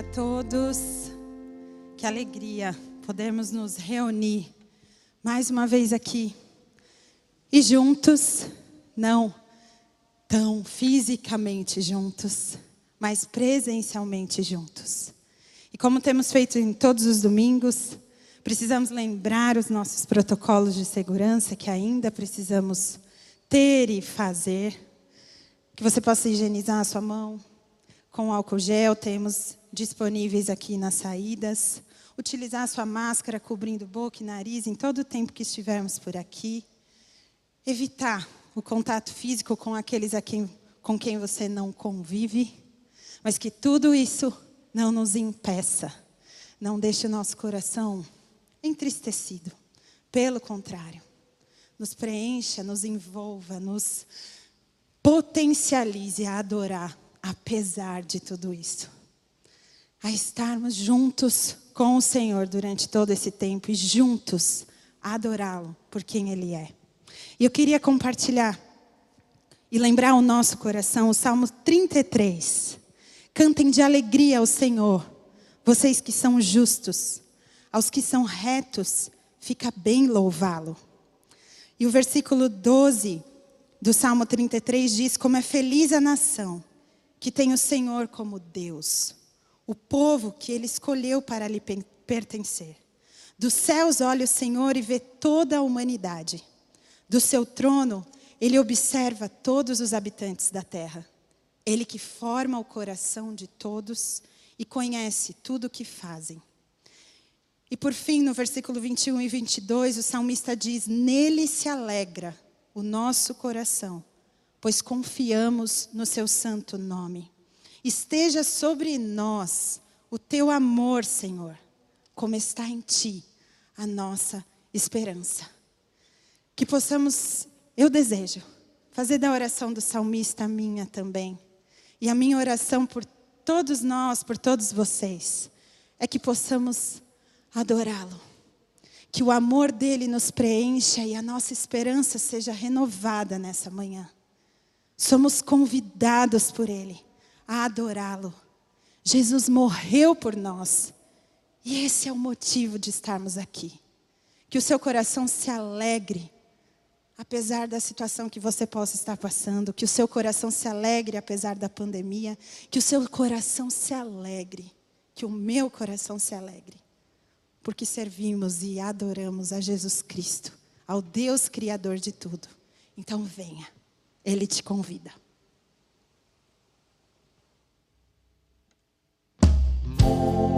A todos. Que alegria podermos nos reunir mais uma vez aqui. E juntos, não tão fisicamente juntos, mas presencialmente juntos. E como temos feito em todos os domingos, precisamos lembrar os nossos protocolos de segurança que ainda precisamos ter e fazer. Que você possa higienizar a sua mão, com álcool gel, temos disponíveis aqui nas saídas. Utilizar a sua máscara cobrindo boca e nariz em todo o tempo que estivermos por aqui. Evitar o contato físico com aqueles a quem, com quem você não convive. Mas que tudo isso não nos impeça. Não deixe o nosso coração entristecido. Pelo contrário, nos preencha, nos envolva, nos potencialize a adorar apesar de tudo isso. A estarmos juntos com o Senhor durante todo esse tempo e juntos adorá-lo por quem Ele é. E eu queria compartilhar e lembrar o nosso coração o Salmo 33. Cantem de alegria ao Senhor, vocês que são justos, aos que são retos, fica bem louvá-lo. E o versículo 12 do Salmo 33 diz: Como é feliz a nação que tem o Senhor como Deus, o povo que ele escolheu para lhe pertencer. Dos céus olha o Senhor e vê toda a humanidade. Do seu trono, ele observa todos os habitantes da terra. Ele que forma o coração de todos e conhece tudo o que fazem. E por fim, no versículo 21 e 22, o salmista diz: Nele se alegra o nosso coração pois confiamos no seu santo nome. Esteja sobre nós o teu amor, Senhor, como está em ti a nossa esperança. Que possamos, eu desejo, fazer da oração do salmista a minha também. E a minha oração por todos nós, por todos vocês, é que possamos adorá-lo. Que o amor dele nos preencha e a nossa esperança seja renovada nessa manhã. Somos convidados por Ele a adorá-lo. Jesus morreu por nós. E esse é o motivo de estarmos aqui. Que o seu coração se alegre, apesar da situação que você possa estar passando. Que o seu coração se alegre, apesar da pandemia. Que o seu coração se alegre. Que o meu coração se alegre. Porque servimos e adoramos a Jesus Cristo, ao Deus Criador de tudo. Então venha. Ele te convida. more.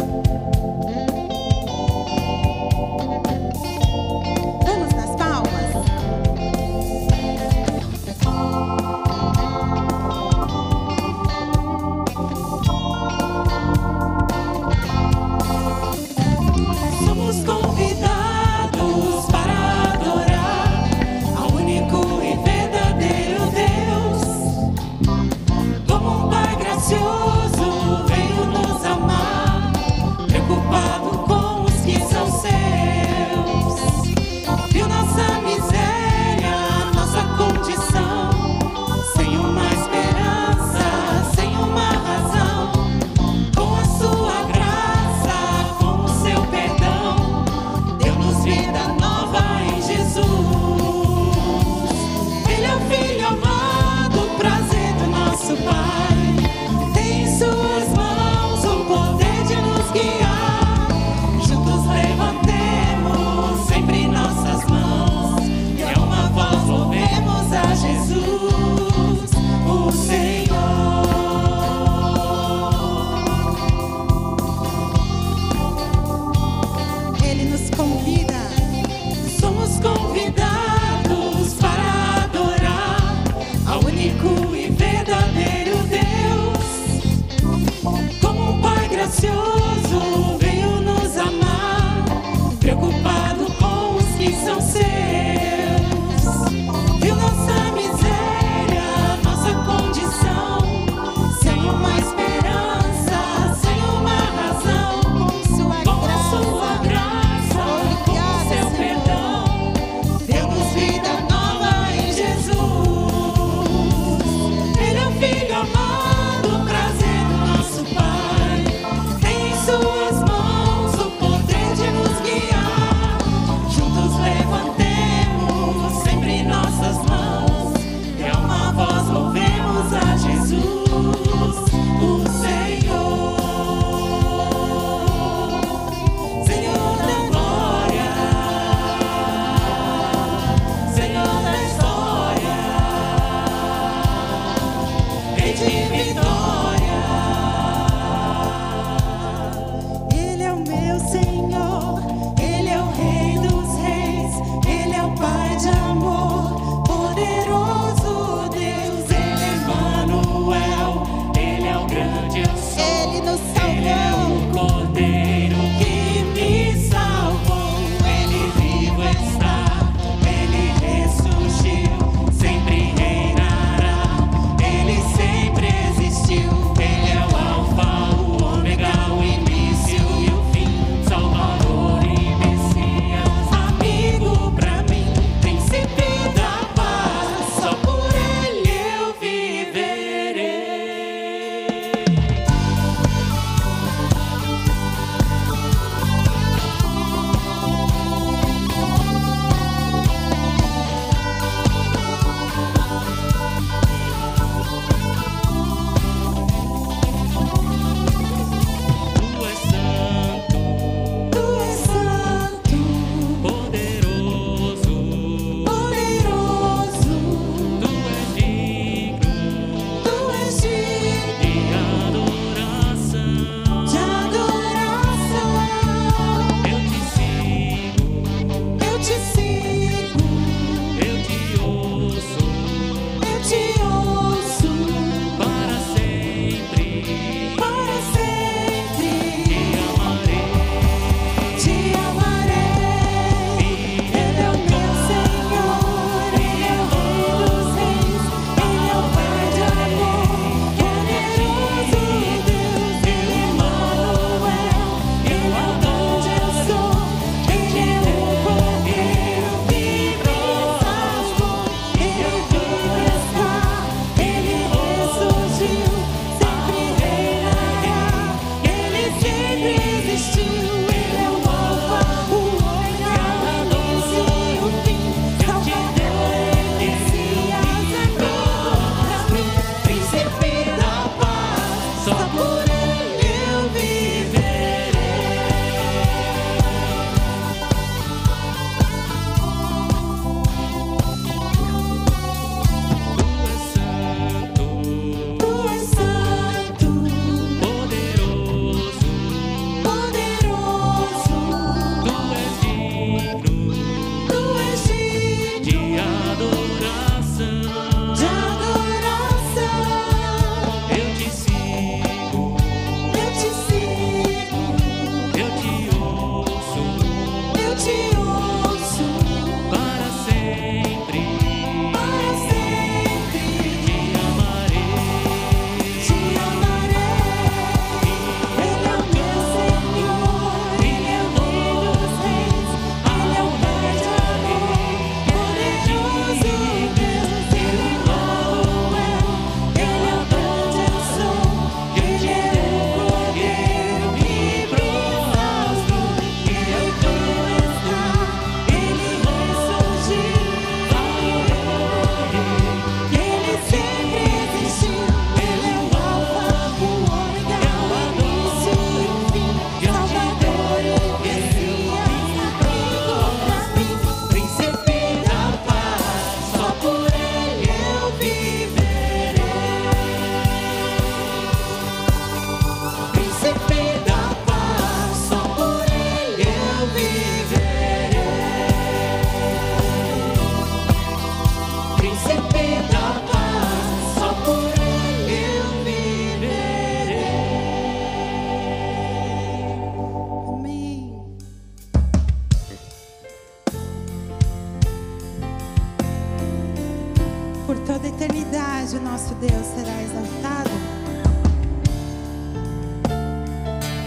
Será exaltado.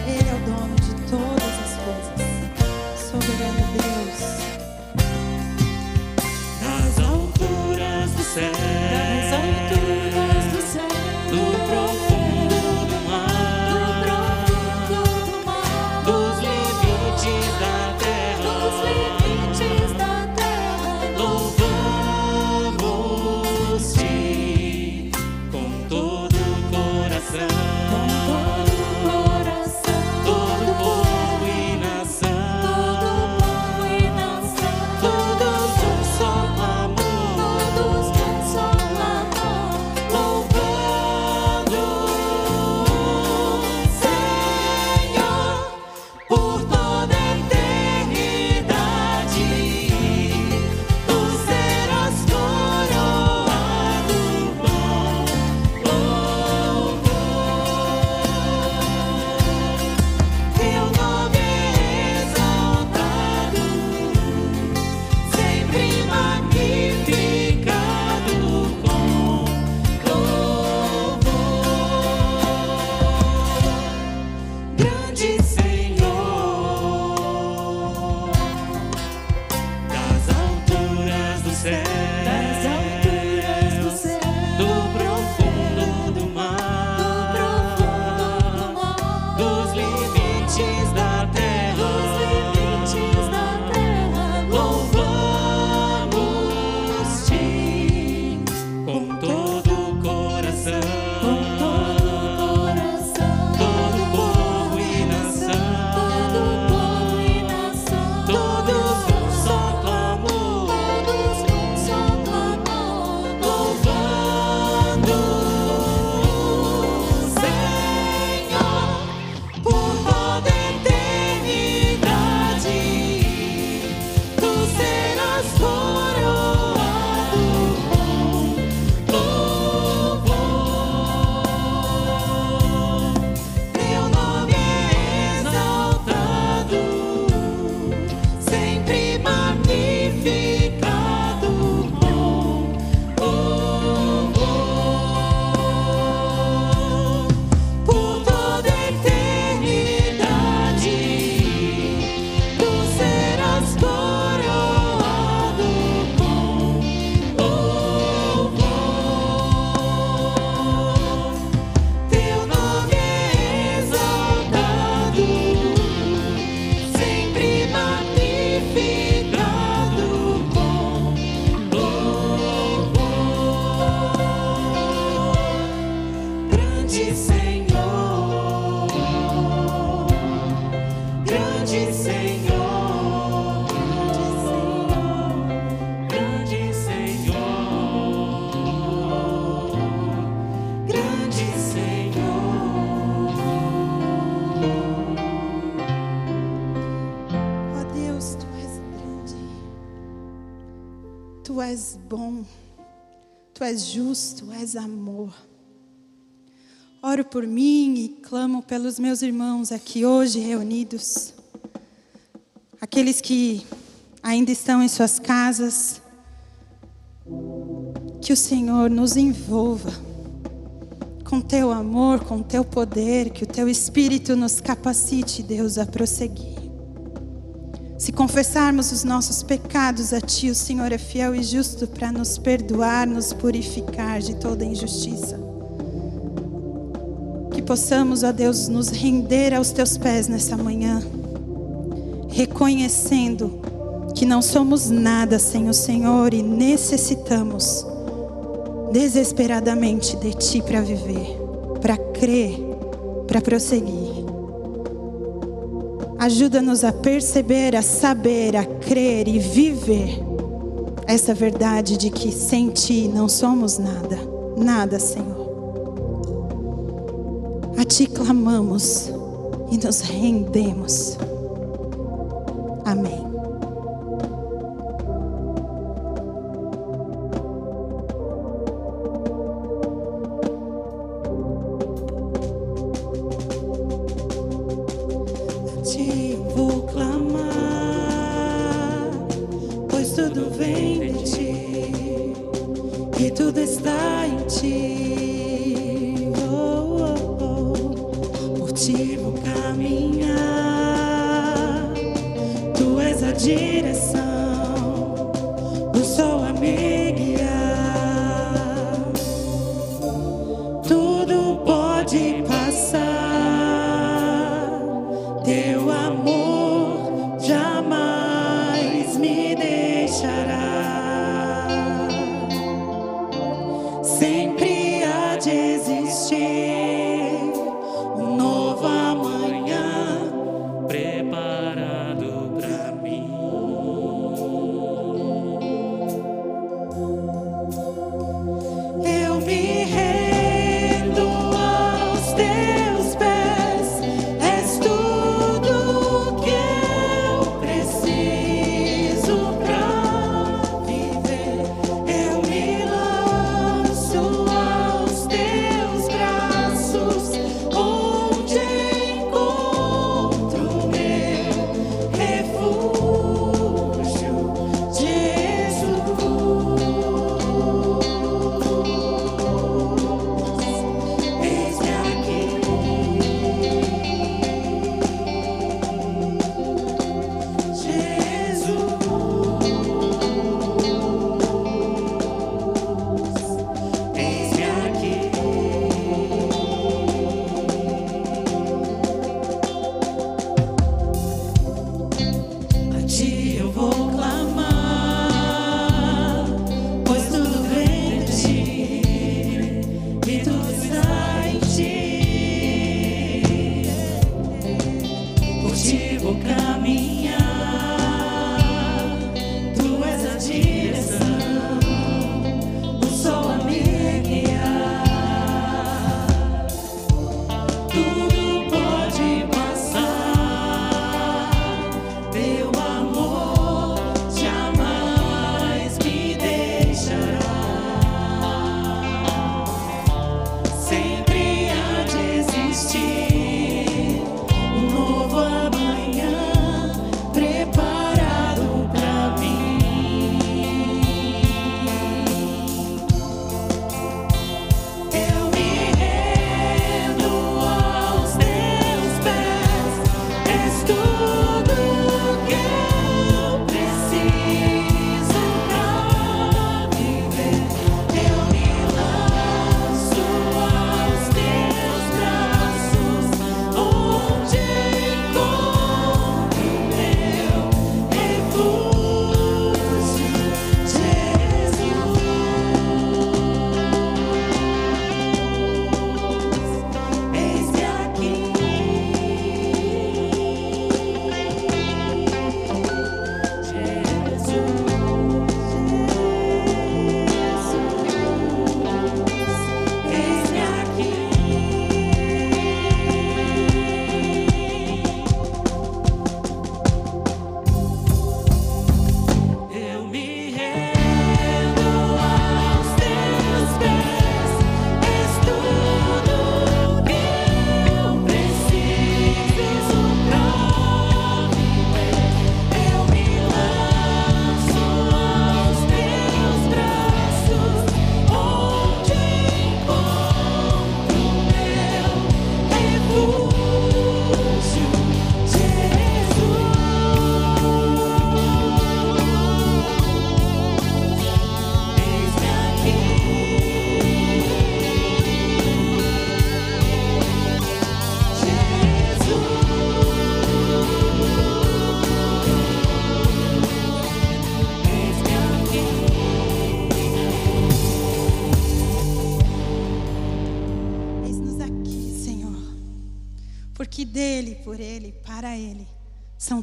Ele é o dono és bom, tu és justo, és amor. Oro por mim e clamo pelos meus irmãos aqui hoje reunidos, aqueles que ainda estão em suas casas, que o Senhor nos envolva com teu amor, com teu poder, que o teu espírito nos capacite, Deus, a prosseguir. Se confessarmos os nossos pecados a Ti, o Senhor é fiel e justo para nos perdoar, nos purificar de toda injustiça. Que possamos, ó Deus, nos render aos Teus pés nessa manhã, reconhecendo que não somos nada sem o Senhor e necessitamos desesperadamente de Ti para viver, para crer, para prosseguir. Ajuda-nos a perceber, a saber, a crer e viver essa verdade de que sem Ti não somos nada, nada, Senhor. A Ti clamamos e nos rendemos. Amém.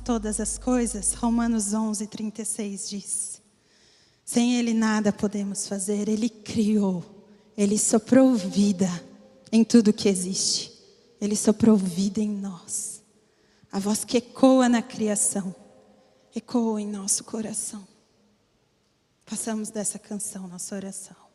todas as coisas, Romanos 11, 36 diz. Sem Ele nada podemos fazer, Ele criou, Ele soprou vida em tudo que existe, Ele soprou vida em nós. A voz que ecoa na criação, ecoa em nosso coração. Passamos dessa canção nossa oração.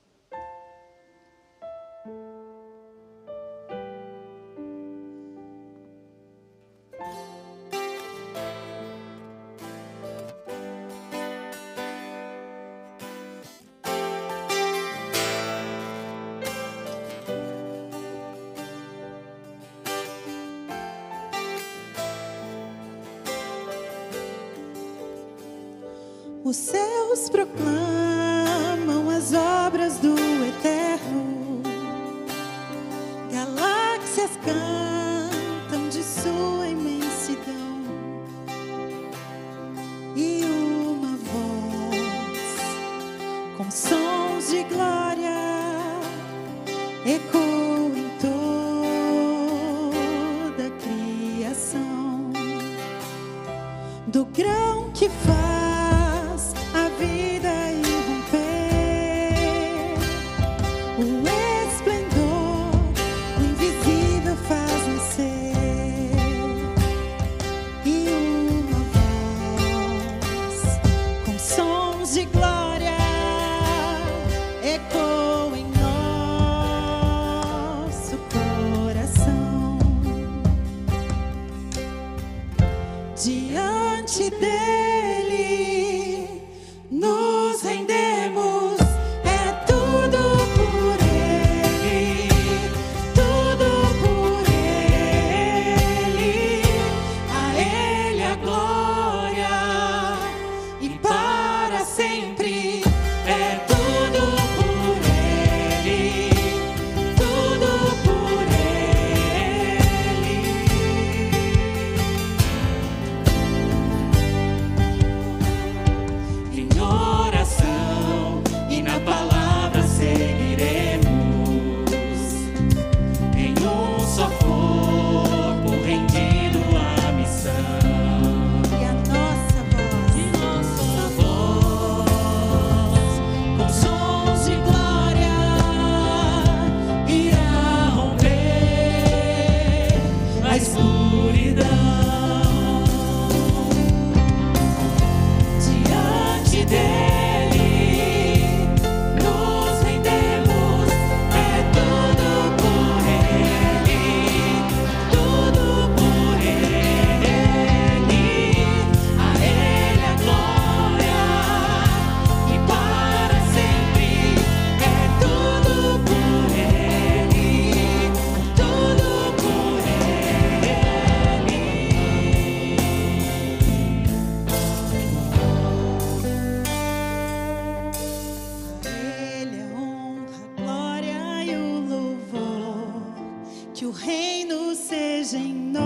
reino seja em nós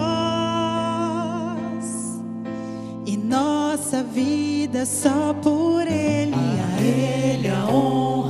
e nossa vida só por Ele. A Ele a honra.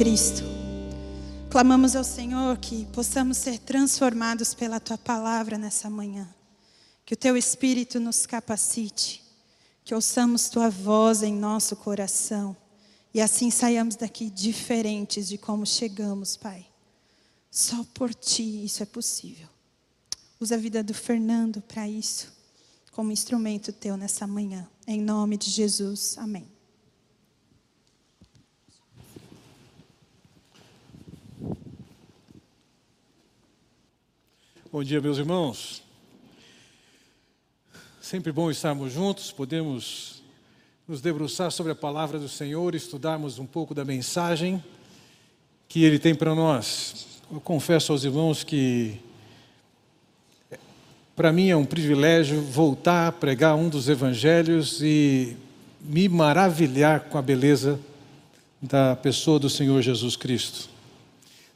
Cristo. Clamamos ao Senhor que possamos ser transformados pela tua palavra nessa manhã. Que o teu Espírito nos capacite, que ouçamos tua voz em nosso coração e assim saiamos daqui diferentes de como chegamos, Pai. Só por ti isso é possível. Usa a vida do Fernando para isso, como instrumento teu nessa manhã. Em nome de Jesus. Amém. Bom dia, meus irmãos. Sempre bom estarmos juntos, podemos nos debruçar sobre a palavra do Senhor, estudarmos um pouco da mensagem que Ele tem para nós. Eu confesso aos irmãos que, para mim, é um privilégio voltar a pregar um dos evangelhos e me maravilhar com a beleza da pessoa do Senhor Jesus Cristo.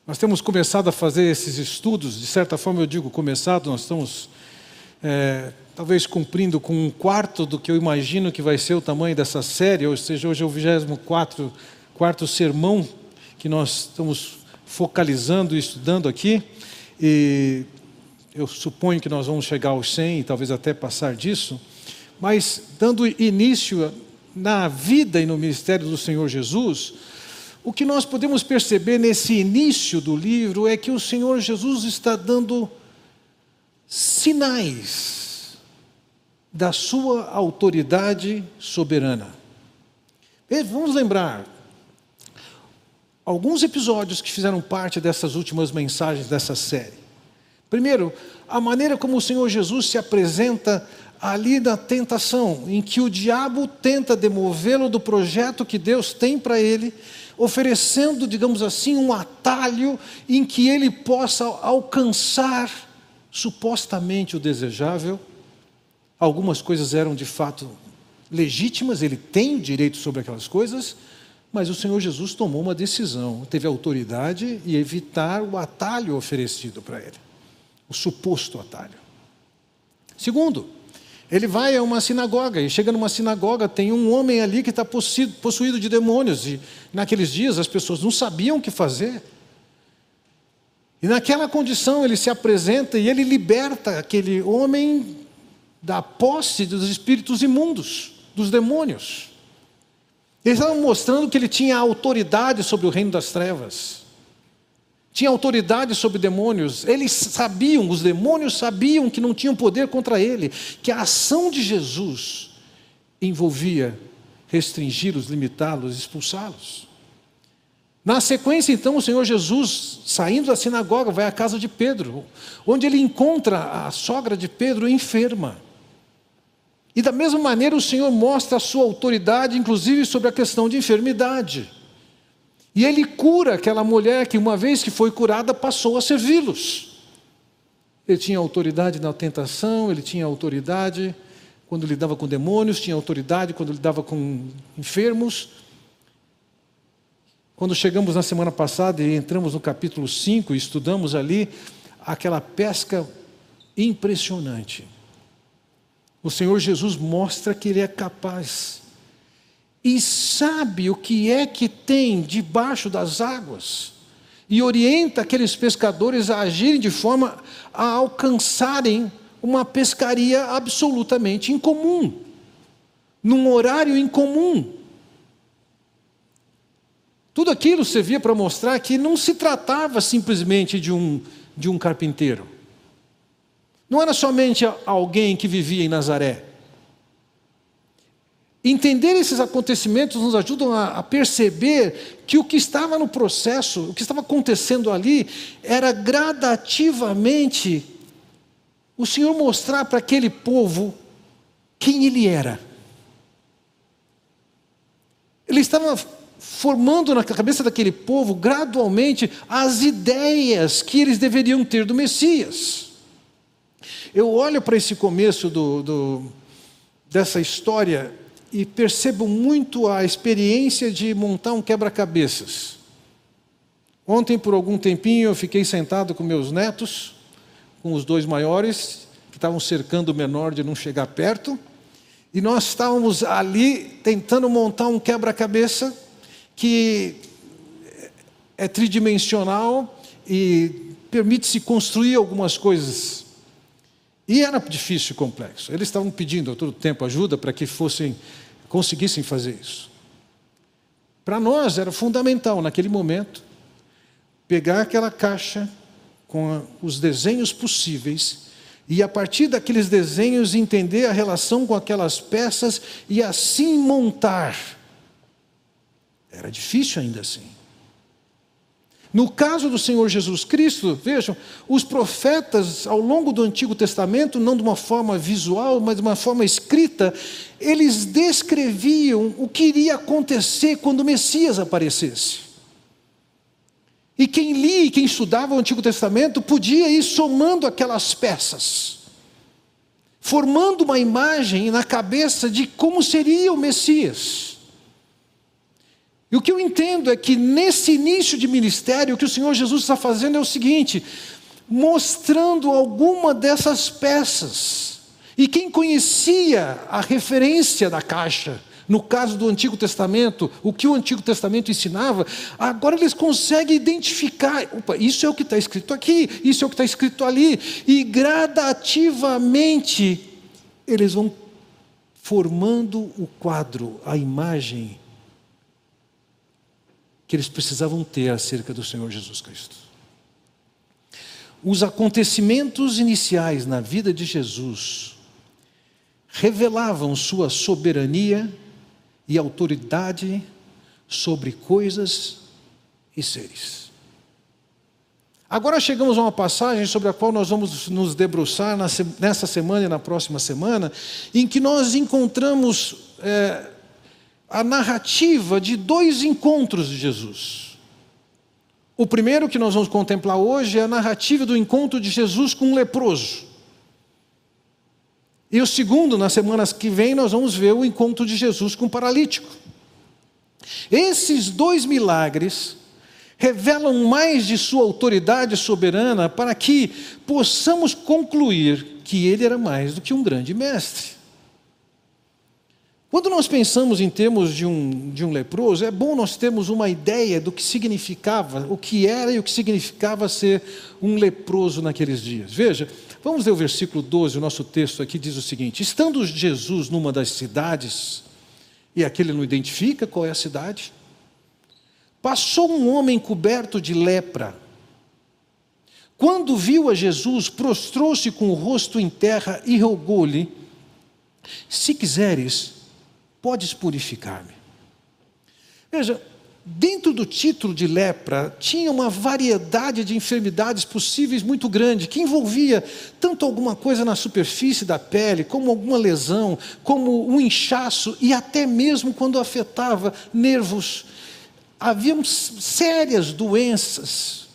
Nós temos começado a fazer esses estudos, de certa forma eu digo começado, nós estamos é, talvez cumprindo com um quarto do que eu imagino que vai ser o tamanho dessa série, ou seja, hoje é o 24 quarto sermão que nós estamos focalizando e estudando aqui, e eu suponho que nós vamos chegar aos 100 e talvez até passar disso, mas dando início na vida e no ministério do Senhor Jesus, o que nós podemos perceber nesse início do livro é que o Senhor Jesus está dando sinais da sua autoridade soberana. Vamos lembrar alguns episódios que fizeram parte dessas últimas mensagens dessa série. Primeiro, a maneira como o Senhor Jesus se apresenta ali na tentação, em que o diabo tenta demovê-lo do projeto que Deus tem para ele, oferecendo, digamos assim, um atalho em que ele possa alcançar supostamente o desejável. Algumas coisas eram de fato legítimas, ele tem direito sobre aquelas coisas, mas o Senhor Jesus tomou uma decisão, teve autoridade e evitar o atalho oferecido para ele, o suposto atalho. Segundo, ele vai a uma sinagoga e chega numa sinagoga, tem um homem ali que está possuído, de demônios, e naqueles dias as pessoas não sabiam o que fazer. E naquela condição ele se apresenta e ele liberta aquele homem da posse dos espíritos imundos, dos demônios. Eles estavam mostrando que ele tinha autoridade sobre o reino das trevas, tinha autoridade sobre demônios. Eles sabiam, os demônios sabiam que não tinham poder contra ele, que a ação de Jesus envolvia restringi-los, limitá-los, expulsá-los. Na sequência, então, o Senhor Jesus, saindo da sinagoga, vai à casa de Pedro, onde ele encontra a sogra de Pedro enferma. E da mesma maneira, o Senhor mostra a sua autoridade, inclusive sobre a questão de enfermidade. E ele cura aquela mulher que, uma vez que foi curada, passou a servi-los. Ele tinha autoridade na tentação, ele tinha autoridade quando lidava com demônios, tinha autoridade quando lidava com enfermos quando chegamos na semana passada e entramos no capítulo 5 e estudamos ali aquela pesca impressionante. O Senhor Jesus mostra que Ele é capaz e sabe o que é que tem debaixo das águas e orienta aqueles pescadores a agirem de forma a alcançarem uma pescaria absolutamente incomum, num horário incomum. Tudo aquilo servia para mostrar que não se tratava simplesmente de um, de um carpinteiro. Não era somente alguém que vivia em Nazaré. Entender esses acontecimentos nos ajudam a, a, perceber que o que estava no processo, o que estava acontecendo ali, era gradativamente o Senhor mostrar para aquele povo quem Ele era. Ele estava formando na cabeça daquele povo gradualmente as ideias que eles deveriam ter do Messias. Eu olho para esse começo do, do, dessa história e percebo muito a experiência de montar um quebra-cabeças. Ontem, por algum tempinho, eu fiquei sentado com meus netos, com os dois maiores, que estavam cercando o menor de não chegar perto, e nós estávamos ali tentando montar um quebra-cabeça que é tridimensional e permite-se construir algumas coisas. E era difícil e complexo. Eles estavam pedindo a todo tempo ajuda para que fossem conseguissem fazer isso. Para nós era fundamental naquele momento pegar aquela caixa com os desenhos possíveis e a partir daqueles desenhos entender a relação com aquelas peças e assim montar. Era difícil ainda assim. No caso do Senhor Jesus Cristo, vejam, os profetas ao longo do Antigo Testamento, não de uma forma visual, mas de uma forma escrita, eles descreviam o que iria acontecer quando o Messias aparecesse. E quem lia e quem estudava o Antigo Testamento podia ir somando aquelas peças, formando uma imagem na cabeça de como seria o Messias. E o que eu entendo é que nesse início de ministério, o que o Senhor Jesus está fazendo é o seguinte: mostrando alguma dessas peças. E quem conhecia a referência da caixa, no caso do Antigo Testamento, o que o Antigo Testamento ensinava, agora eles conseguem identificar: opa, isso é o que está escrito aqui, isso é o que está escrito ali, e gradativamente eles vão formando o quadro, a imagem que eles precisavam ter acerca do Senhor Jesus Cristo. Os acontecimentos iniciais na vida de Jesus revelavam sua soberania e autoridade sobre coisas e seres. Agora chegamos a uma passagem sobre a qual nós vamos nos debruçar nessa semana e na próxima semana, em que nós encontramos é, a narrativa de dois encontros de Jesus. O primeiro que nós vamos contemplar hoje é a narrativa do encontro de Jesus com um leproso. E o segundo, nas semanas que vem, nós vamos ver o encontro de Jesus com um paralítico. Esses dois milagres revelam mais de sua autoridade soberana para que possamos concluir que ele era mais do que um grande mestre. Quando nós pensamos em termos de um, de um leproso, é bom nós termos uma ideia do que significava, o que era e o que significava ser um leproso naqueles dias. Veja, vamos ler o versículo 12, o nosso texto aqui diz o seguinte: Estando Jesus numa das cidades, e aquele não identifica qual é a cidade, passou um homem coberto de lepra. Quando viu a Jesus, prostrou-se com o rosto em terra e rogou-lhe: Se quiseres, podes purificar-me. Veja, dentro do título de lepra tinha uma variedade de enfermidades possíveis muito grande, que envolvia tanto alguma coisa na superfície da pele, como alguma lesão, como um inchaço e até mesmo quando afetava nervos. Haviam sérias doenças,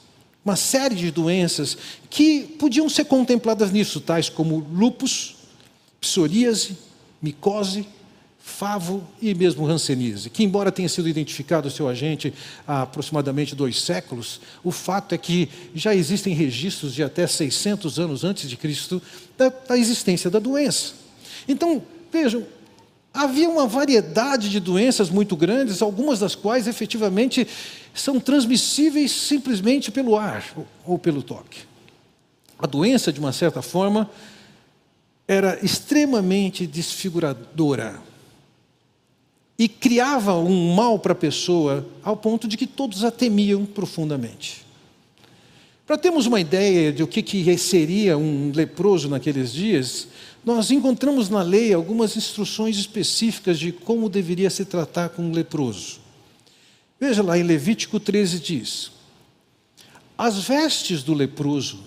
uma série de doenças que podiam ser contempladas nisso, tais como lupus, psoríase, micose, favo e mesmo rancenise, que embora tenha sido identificado seu agente há aproximadamente dois séculos, o fato é que já existem registros de até 600 anos antes de Cristo da, da existência da doença. Então, vejam, havia uma variedade de doenças muito grandes, algumas das quais efetivamente são transmissíveis simplesmente pelo ar ou pelo toque. A doença, de uma certa forma, era extremamente desfiguradora e criava um mal para a pessoa ao ponto de que todos a temiam profundamente. Para termos uma ideia de o que, que seria um leproso naqueles dias, nós encontramos na lei algumas instruções específicas de como deveria se tratar com um leproso. Veja lá em Levítico 13 diz: As vestes do leproso,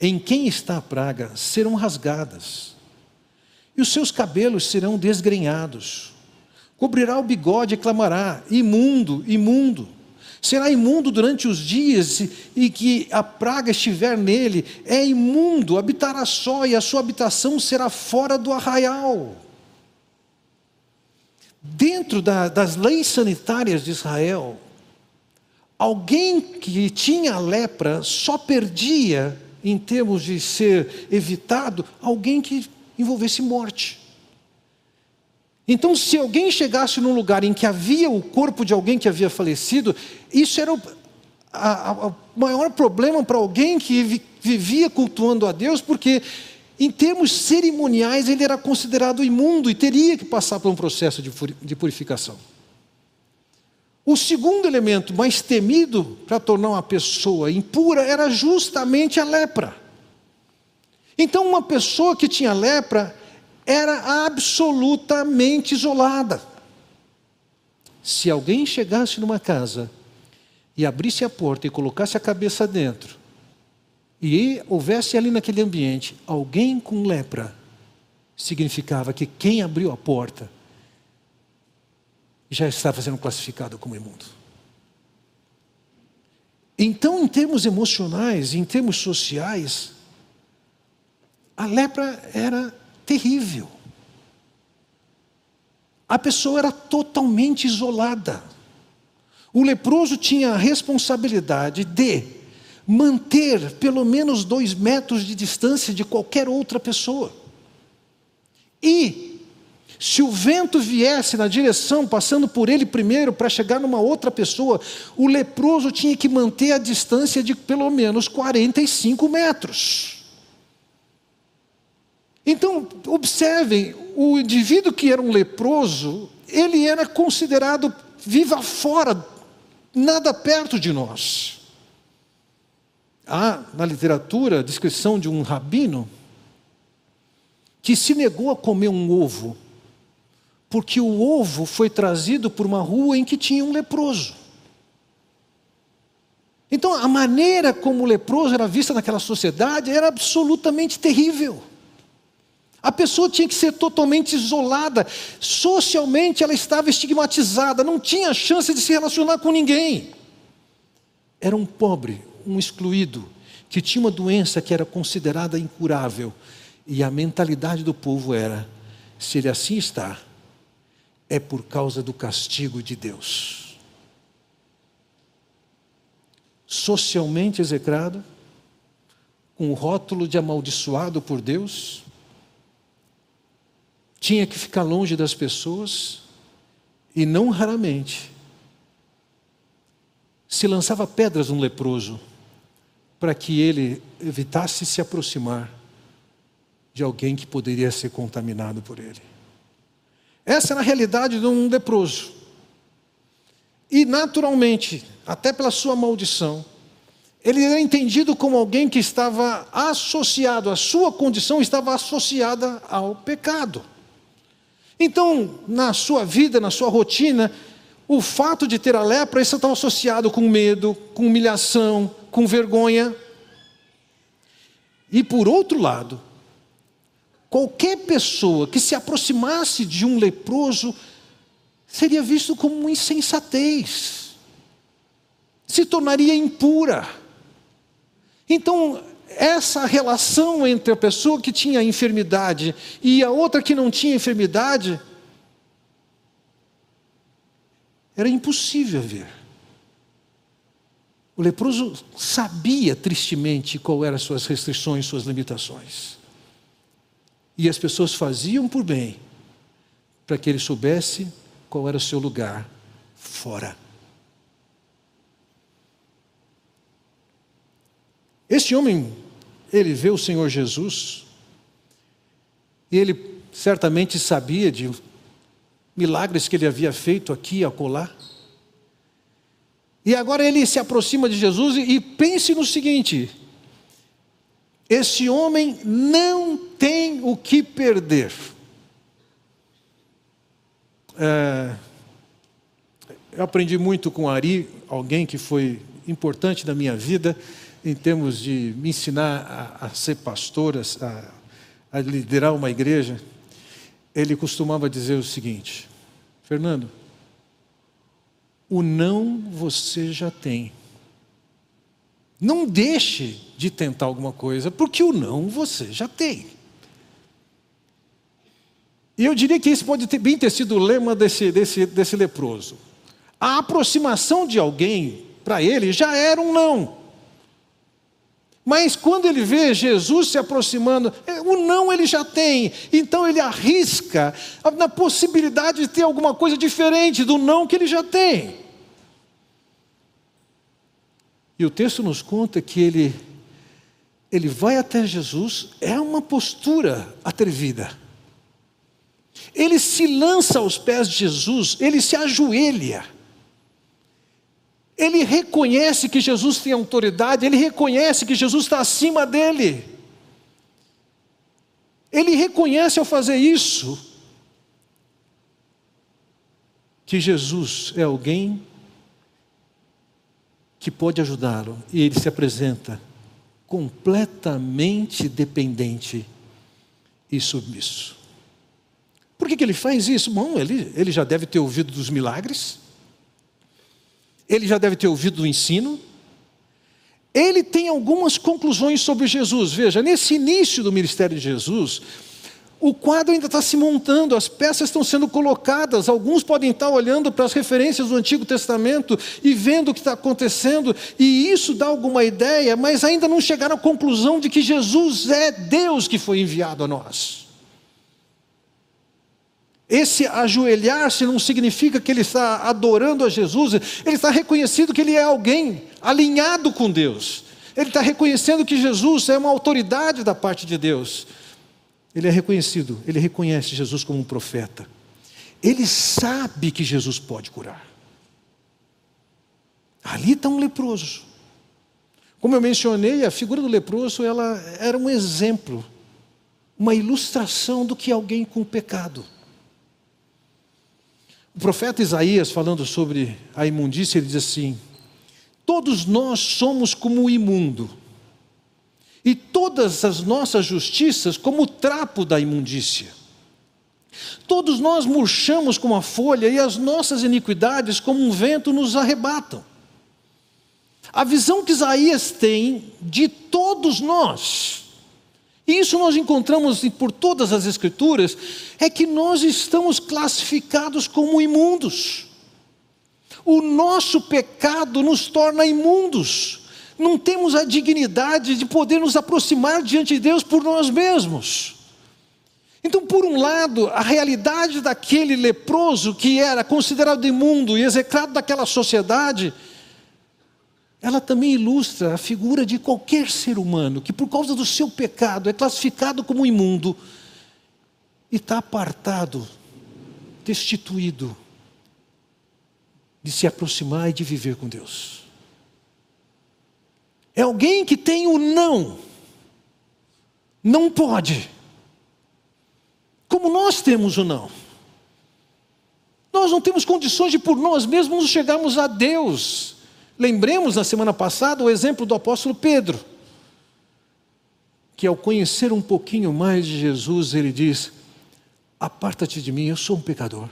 em quem está a praga, serão rasgadas, e os seus cabelos serão desgrenhados Cobrirá o bigode e clamará: imundo, imundo. Será imundo durante os dias e que a praga estiver nele. É imundo, habitará só e a sua habitação será fora do arraial. Dentro da, das leis sanitárias de Israel, alguém que tinha lepra só perdia, em termos de ser evitado, alguém que envolvesse morte. Então, se alguém chegasse num lugar em que havia o corpo de alguém que havia falecido, isso era o a, a, maior problema para alguém que vi, vivia cultuando a Deus, porque, em termos cerimoniais, ele era considerado imundo e teria que passar por um processo de, de purificação. O segundo elemento mais temido para tornar uma pessoa impura era justamente a lepra. Então, uma pessoa que tinha lepra era absolutamente isolada. Se alguém chegasse numa casa e abrisse a porta e colocasse a cabeça dentro, e houvesse ali naquele ambiente alguém com lepra, significava que quem abriu a porta já estava sendo classificado como imundo. Então, em termos emocionais, em termos sociais, a lepra era terrível. A pessoa era totalmente isolada. O leproso tinha a responsabilidade de manter pelo menos dois metros de distância de qualquer outra pessoa. E, se o vento viesse na direção, passando por ele primeiro para chegar numa outra pessoa, o leproso tinha que manter a distância de pelo menos 45 metros. Então, observem, o indivíduo que era um leproso, ele era considerado viva fora, nada perto de nós. Há na literatura a descrição de um rabino que se negou a comer um ovo, porque o ovo foi trazido por uma rua em que tinha um leproso. Então, a maneira como o leproso era visto naquela sociedade era absolutamente terrível. A pessoa tinha que ser totalmente isolada. Socialmente ela estava estigmatizada, não tinha chance de se relacionar com ninguém. Era um pobre, um excluído, que tinha uma doença que era considerada incurável. E a mentalidade do povo era: se ele assim está, é por causa do castigo de Deus. Socialmente execrado, com o rótulo de amaldiçoado por Deus, tinha que ficar longe das pessoas e não raramente se lançava pedras no leproso para que ele evitasse se aproximar de alguém que poderia ser contaminado por ele. Essa era a realidade de um leproso. E naturalmente, até pela sua maldição, ele era entendido como alguém que estava associado, a sua condição estava associada ao pecado. Então, na sua vida, na sua rotina, o fato de ter a lepra isso estava associado com medo, com humilhação, com vergonha. E por outro lado, qualquer pessoa que se aproximasse de um leproso seria visto como uma insensatez, se tornaria impura. Então, essa relação entre a pessoa que tinha enfermidade e a outra que não tinha enfermidade era impossível ver. O leproso sabia tristemente qual eram as suas restrições, suas limitações. E as pessoas faziam por bem para que ele soubesse qual era o seu lugar fora. Este homem, ele vê o Senhor Jesus, e ele certamente sabia de milagres que ele havia feito aqui e acolá. E agora ele se aproxima de Jesus e, e pense no seguinte: esse homem não tem o que perder. É, eu aprendi muito com Ari, alguém que foi importante na minha vida em termos de me ensinar a, a ser pastor, a, a liderar uma igreja, ele costumava dizer o seguinte: Fernando, o não você já tem. Não deixe de tentar alguma coisa, porque o não você já tem. E eu diria que esse pode ter, bem ter sido o lema desse, desse, desse leproso. A aproximação de alguém, para ele, já era um não. Mas quando ele vê Jesus se aproximando, é, o não ele já tem, então ele arrisca na possibilidade de ter alguma coisa diferente do não que ele já tem. E o texto nos conta que ele, ele vai até Jesus, é uma postura atrevida. Ele se lança aos pés de Jesus, ele se ajoelha. Ele reconhece que Jesus tem autoridade, ele reconhece que Jesus está acima dele. Ele reconhece ao fazer isso que Jesus é alguém que pode ajudá-lo e ele se apresenta completamente dependente e submisso. Por que, que ele faz isso? Bom, ele, ele já deve ter ouvido dos milagres, ele já deve ter ouvido do ensino, ele tem algumas conclusões sobre Jesus. Veja, nesse início do ministério de Jesus, o quadro ainda está se montando, as peças estão sendo colocadas. Alguns podem estar olhando para as referências do Antigo Testamento e vendo o que está acontecendo, e isso dá alguma ideia, mas ainda não chegaram à conclusão de que Jesus é Deus que foi enviado a nós. Esse ajoelhar-se não significa que ele está adorando a Jesus, ele está reconhecendo que ele é alguém alinhado com Deus. Ele está reconhecendo que Jesus é uma autoridade da parte de Deus. Ele é reconhecido, ele reconhece Jesus como um profeta. Ele sabe que Jesus pode curar. Ali está um leproso. Como eu mencionei, a figura do leproso ela era um exemplo, uma ilustração do que alguém com pecado. O profeta Isaías, falando sobre a imundícia, ele diz assim: Todos nós somos como o imundo, e todas as nossas justiças como o trapo da imundícia. Todos nós murchamos como a folha, e as nossas iniquidades, como um vento, nos arrebatam. A visão que Isaías tem de todos nós, e isso nós encontramos por todas as Escrituras, é que nós estamos classificados como imundos. O nosso pecado nos torna imundos. Não temos a dignidade de poder nos aproximar diante de Deus por nós mesmos. Então, por um lado, a realidade daquele leproso que era considerado imundo e execrado daquela sociedade, ela também ilustra a figura de qualquer ser humano que, por causa do seu pecado, é classificado como imundo e está apartado, destituído de se aproximar e de viver com Deus. É alguém que tem o não, não pode, como nós temos o não. Nós não temos condições de por nós mesmos chegarmos a Deus. Lembremos na semana passada o exemplo do apóstolo Pedro, que ao conhecer um pouquinho mais de Jesus, ele diz: Aparta-te de mim, eu sou um pecador.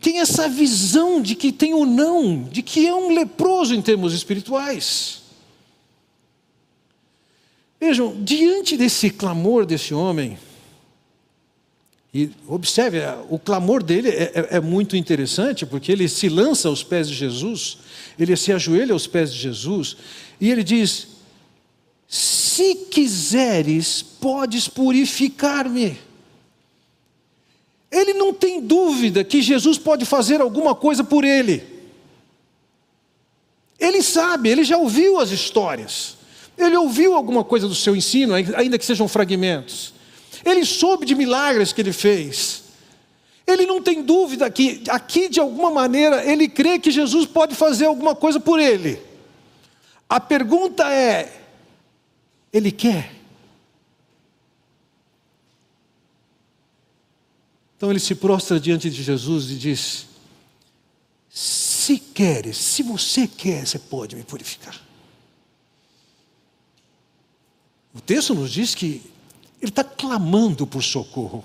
Tem essa visão de que tem o não, de que é um leproso em termos espirituais. Vejam, diante desse clamor desse homem, e observe, o clamor dele é, é, é, muito interessante, porque ele se lança aos pés de Jesus, ele se ajoelha aos pés de Jesus, e ele diz: Se quiseres, podes purificar-me. Ele não tem dúvida que Jesus pode fazer alguma coisa por ele. Ele sabe, ele já ouviu as histórias, ele ouviu alguma coisa do seu ensino, ainda que sejam fragmentos. Ele soube de milagres que ele fez. Ele não tem dúvida que aqui, de alguma maneira, ele crê que Jesus pode fazer alguma coisa por ele. A pergunta é: ele quer? Então ele se prostra diante de Jesus e diz: Se queres, se você quer, você pode me purificar. O texto nos diz que ele está clamando por socorro.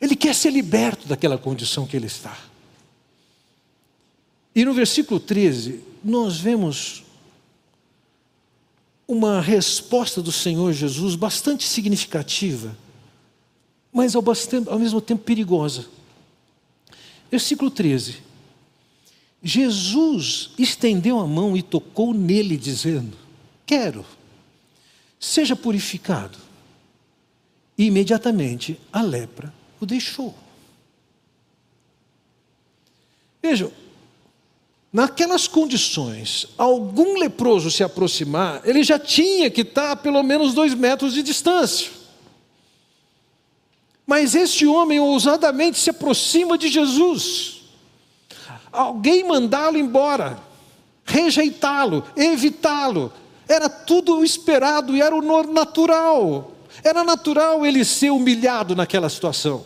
Ele quer ser liberto daquela condição que ele está. E no versículo 13, nós vemos uma resposta do Senhor Jesus bastante significativa, mas ao, bastante, ao mesmo tempo perigosa. Versículo 13: Jesus estendeu a mão e tocou nele, dizendo: Quero, seja purificado. E imediatamente a lepra o deixou. Vejam, naquelas condições, algum leproso se aproximar, ele já tinha que estar a pelo menos dois metros de distância. Mas este homem ousadamente se aproxima de Jesus. Alguém mandá-lo embora, rejeitá-lo, evitá-lo, era tudo esperado e era o natural. Era natural ele ser humilhado naquela situação.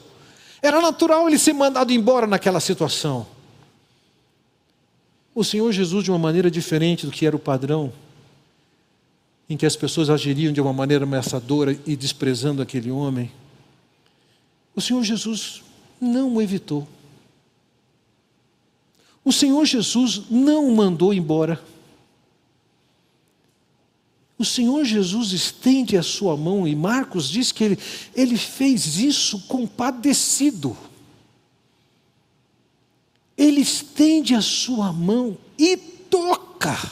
Era natural ele ser mandado embora naquela situação. O Senhor Jesus, de uma maneira diferente do que era o padrão, em que as pessoas agiriam de uma maneira ameaçadora e desprezando aquele homem, o Senhor Jesus não o evitou. O Senhor Jesus não o mandou embora. O Senhor Jesus estende a sua mão e Marcos diz que ele, ele fez isso compadecido. Ele estende a sua mão e toca.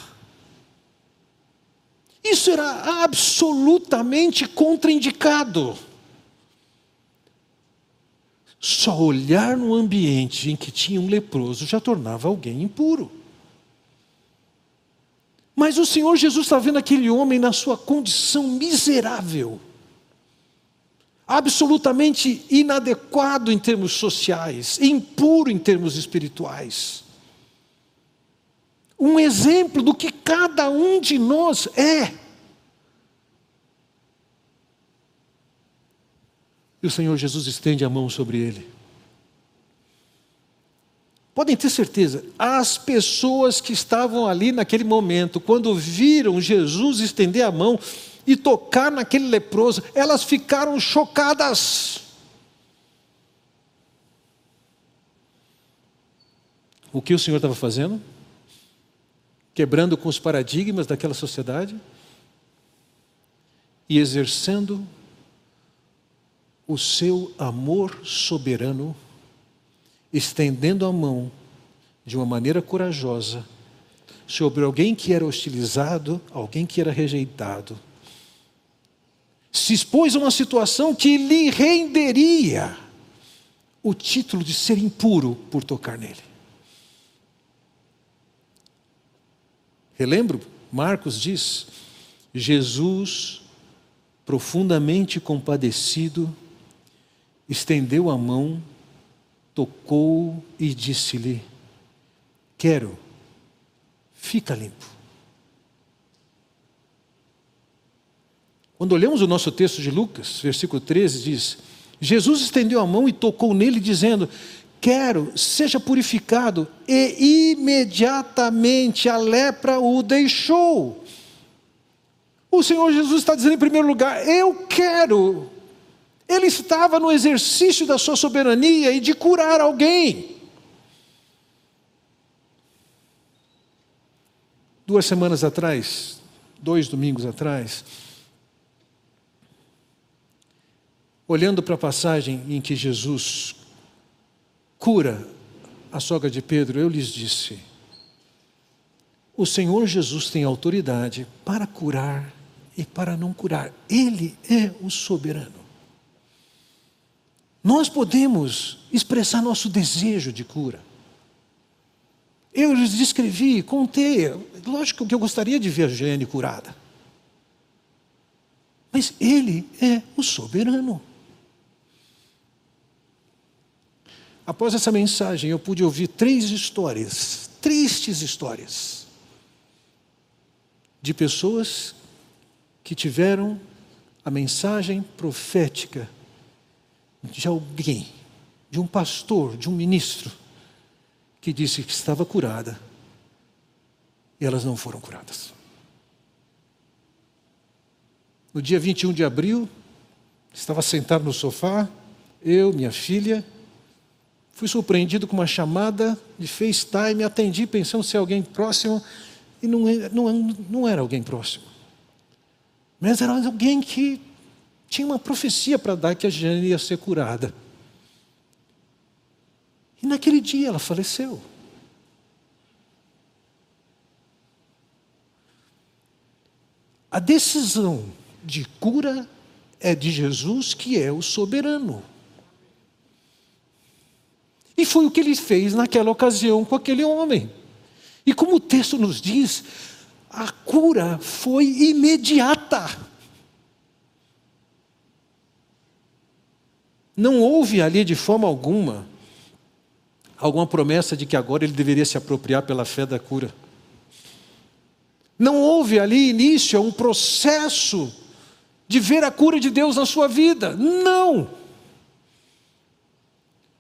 Isso era absolutamente contraindicado. Só olhar no ambiente em que tinha um leproso já tornava alguém impuro. Mas o Senhor Jesus está vendo aquele homem na sua condição miserável, absolutamente inadequado em termos sociais, impuro em termos espirituais. Um exemplo do que cada um de nós é. E o Senhor Jesus estende a mão sobre ele. Podem ter certeza, as pessoas que estavam ali naquele momento, quando viram Jesus estender a mão e tocar naquele leproso, elas ficaram chocadas. O que o Senhor estava fazendo? Quebrando com os paradigmas daquela sociedade e exercendo o seu amor soberano estendendo a mão de uma maneira corajosa sobre alguém que era hostilizado, alguém que era rejeitado. Se expôs a uma situação que lhe renderia o título de ser impuro por tocar nele. Relembro, Marcos diz: Jesus, profundamente compadecido, estendeu a mão tocou e disse-lhe: Quero, fica limpo. Quando olhamos o nosso texto de Lucas, versículo 13, diz: Jesus estendeu a mão e tocou nele, dizendo: Quero, seja purificado. E imediatamente a lepra o deixou. O Senhor Jesus está dizendo, em primeiro lugar: Eu quero ele estava no exercício da sua soberania e de curar alguém. Duas semanas atrás, dois domingos atrás, olhando para a passagem em que Jesus cura a sogra de Pedro, eu lhes disse: o Senhor Jesus tem autoridade para curar e para não curar, Ele é o soberano. Nós podemos expressar nosso desejo de cura. Eu lhes descrevi, contei, lógico que eu gostaria de ver a Jane curada. Mas Ele é o soberano. Após essa mensagem, eu pude ouvir três histórias, tristes histórias, de pessoas que tiveram a mensagem profética de alguém, de um pastor, de um ministro, que disse que estava curada e elas não foram curadas. No dia 21 de abril, estava sentado no sofá, eu, minha filha, fui surpreendido com uma chamada de FaceTime, atendi pensando se é alguém próximo, e não, não, não era alguém próximo. Mas era alguém que tinha uma profecia para dar que a Jane ia ser curada. E naquele dia ela faleceu. A decisão de cura é de Jesus, que é o soberano. E foi o que ele fez naquela ocasião com aquele homem. E como o texto nos diz, a cura foi imediata. Não houve ali de forma alguma alguma promessa de que agora ele deveria se apropriar pela fé da cura. Não houve ali início a um processo de ver a cura de Deus na sua vida. Não.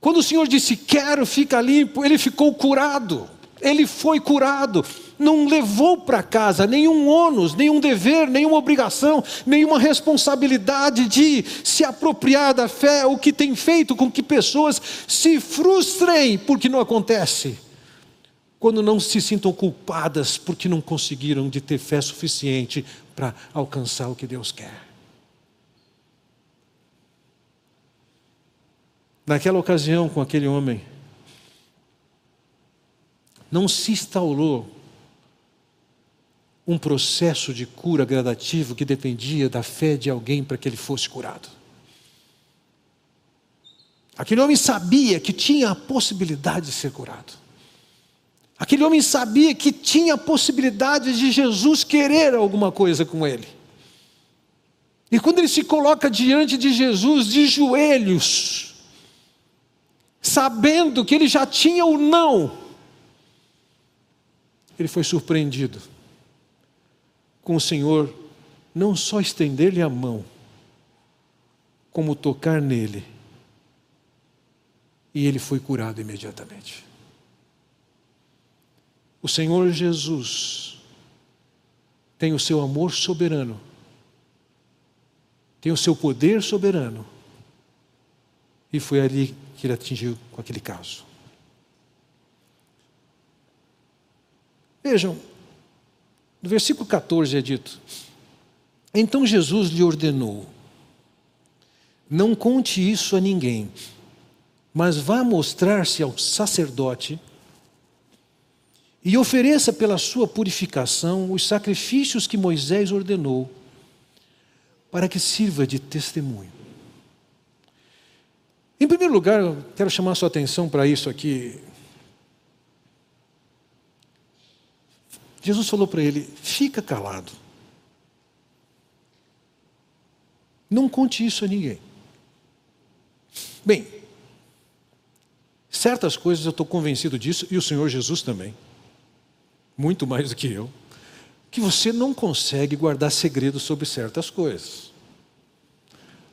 Quando o Senhor disse quero, fica limpo, ele ficou curado. Ele foi curado, não levou para casa nenhum ônus, nenhum dever, nenhuma obrigação, nenhuma responsabilidade de se apropriar da fé, o que tem feito com que pessoas se frustrem porque não acontece. Quando não se sintam culpadas porque não conseguiram de ter fé suficiente para alcançar o que Deus quer. Naquela ocasião com aquele homem, não se instaurou um processo de cura gradativo que dependia da fé de alguém para que ele fosse curado. Aquele homem sabia que tinha a possibilidade de ser curado. Aquele homem sabia que tinha a possibilidade de Jesus querer alguma coisa com ele. E quando ele se coloca diante de Jesus de joelhos, sabendo que ele já tinha o não, ele foi surpreendido com o Senhor não só estender-lhe a mão, como tocar nele. E ele foi curado imediatamente. O Senhor Jesus tem o seu amor soberano, tem o seu poder soberano, e foi ali que ele atingiu com aquele caso. Vejam, no versículo 14 é dito: Então Jesus lhe ordenou: Não conte isso a ninguém, mas vá mostrar-se ao sacerdote e ofereça pela sua purificação os sacrifícios que Moisés ordenou, para que sirva de testemunho. Em primeiro lugar, quero chamar a sua atenção para isso aqui. Jesus falou para ele: fica calado. Não conte isso a ninguém. Bem, certas coisas eu estou convencido disso, e o Senhor Jesus também, muito mais do que eu, que você não consegue guardar segredo sobre certas coisas.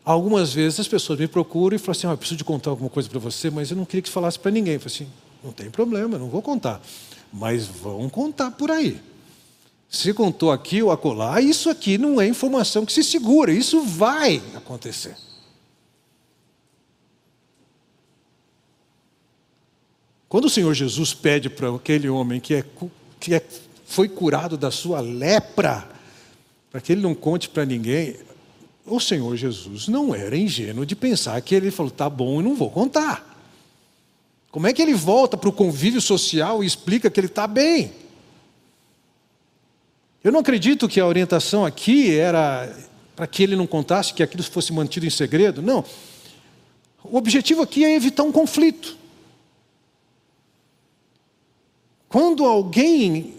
Algumas vezes as pessoas me procuram e falam assim: oh, eu preciso de contar alguma coisa para você, mas eu não queria que falasse para ninguém. Eu falo assim: não tem problema, não vou contar. Mas vão contar por aí. Se contou aqui ou acolá, isso aqui não é informação que se segura, isso vai acontecer. Quando o Senhor Jesus pede para aquele homem que, é, que é, foi curado da sua lepra, para que ele não conte para ninguém, o Senhor Jesus não era ingênuo de pensar que ele falou: tá bom, eu não vou contar. Como é que ele volta para o convívio social e explica que ele está bem? Eu não acredito que a orientação aqui era para que ele não contasse, que aquilo fosse mantido em segredo. Não. O objetivo aqui é evitar um conflito. Quando alguém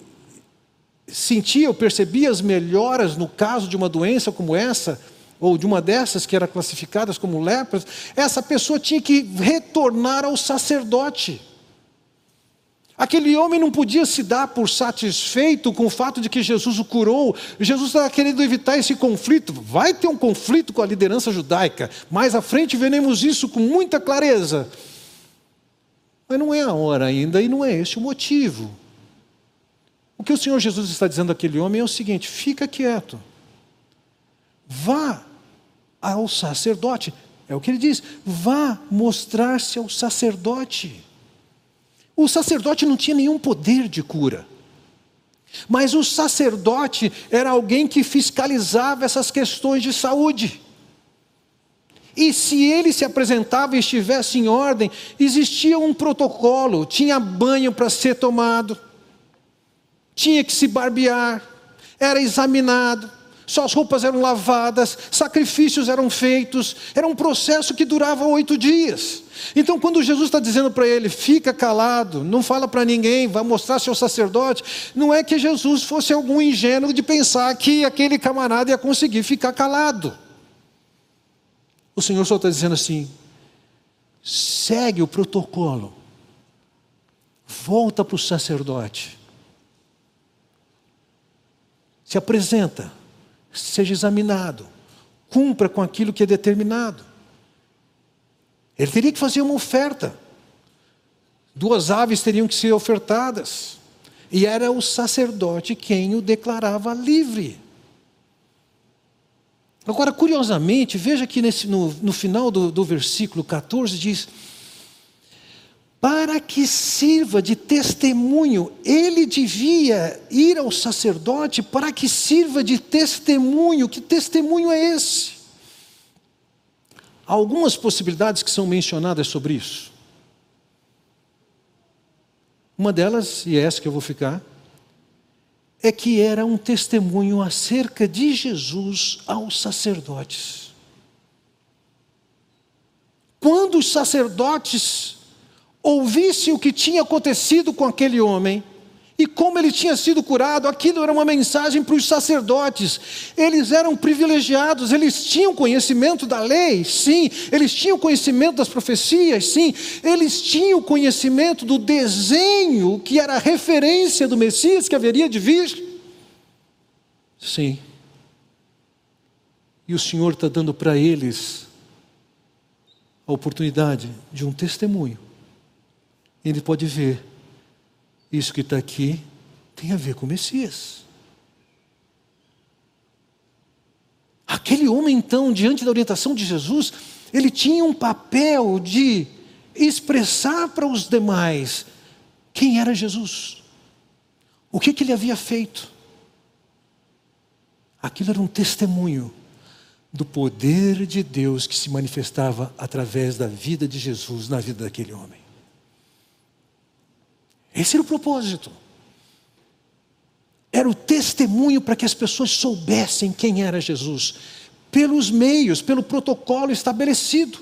sentia ou percebia as melhoras no caso de uma doença como essa, ou de uma dessas que eram classificadas como lepras, essa pessoa tinha que retornar ao sacerdote. Aquele homem não podia se dar por satisfeito com o fato de que Jesus o curou. Jesus estava querendo evitar esse conflito. Vai ter um conflito com a liderança judaica. Mais à frente veremos isso com muita clareza. Mas não é a hora ainda e não é esse o motivo. O que o Senhor Jesus está dizendo àquele homem é o seguinte: fica quieto. Vá ao sacerdote. É o que ele diz: vá mostrar-se ao sacerdote. O sacerdote não tinha nenhum poder de cura. Mas o sacerdote era alguém que fiscalizava essas questões de saúde. E se ele se apresentava e estivesse em ordem, existia um protocolo: tinha banho para ser tomado, tinha que se barbear, era examinado, suas roupas eram lavadas, sacrifícios eram feitos, era um processo que durava oito dias. Então, quando Jesus está dizendo para ele, fica calado, não fala para ninguém, vai mostrar seu sacerdote, não é que Jesus fosse algum ingênuo de pensar que aquele camarada ia conseguir ficar calado. O Senhor só está dizendo assim: segue o protocolo, volta para o sacerdote, se apresenta, seja examinado, cumpra com aquilo que é determinado. Ele teria que fazer uma oferta. Duas aves teriam que ser ofertadas. E era o sacerdote quem o declarava livre. Agora, curiosamente, veja que nesse, no, no final do, do versículo 14 diz: para que sirva de testemunho, ele devia ir ao sacerdote para que sirva de testemunho. Que testemunho é esse? Há algumas possibilidades que são mencionadas sobre isso. Uma delas, e é essa que eu vou ficar, é que era um testemunho acerca de Jesus aos sacerdotes. Quando os sacerdotes ouvissem o que tinha acontecido com aquele homem, e como ele tinha sido curado, aquilo era uma mensagem para os sacerdotes. Eles eram privilegiados, eles tinham conhecimento da lei, sim, eles tinham conhecimento das profecias, sim, eles tinham conhecimento do desenho que era a referência do Messias que haveria de vir. Sim. E o Senhor está dando para eles a oportunidade de um testemunho. Ele pode ver isso que está aqui tem a ver com o Messias. Aquele homem, então, diante da orientação de Jesus, ele tinha um papel de expressar para os demais quem era Jesus, o que, que ele havia feito. Aquilo era um testemunho do poder de Deus que se manifestava através da vida de Jesus na vida daquele homem. Esse era o propósito. Era o testemunho para que as pessoas soubessem quem era Jesus, pelos meios, pelo protocolo estabelecido.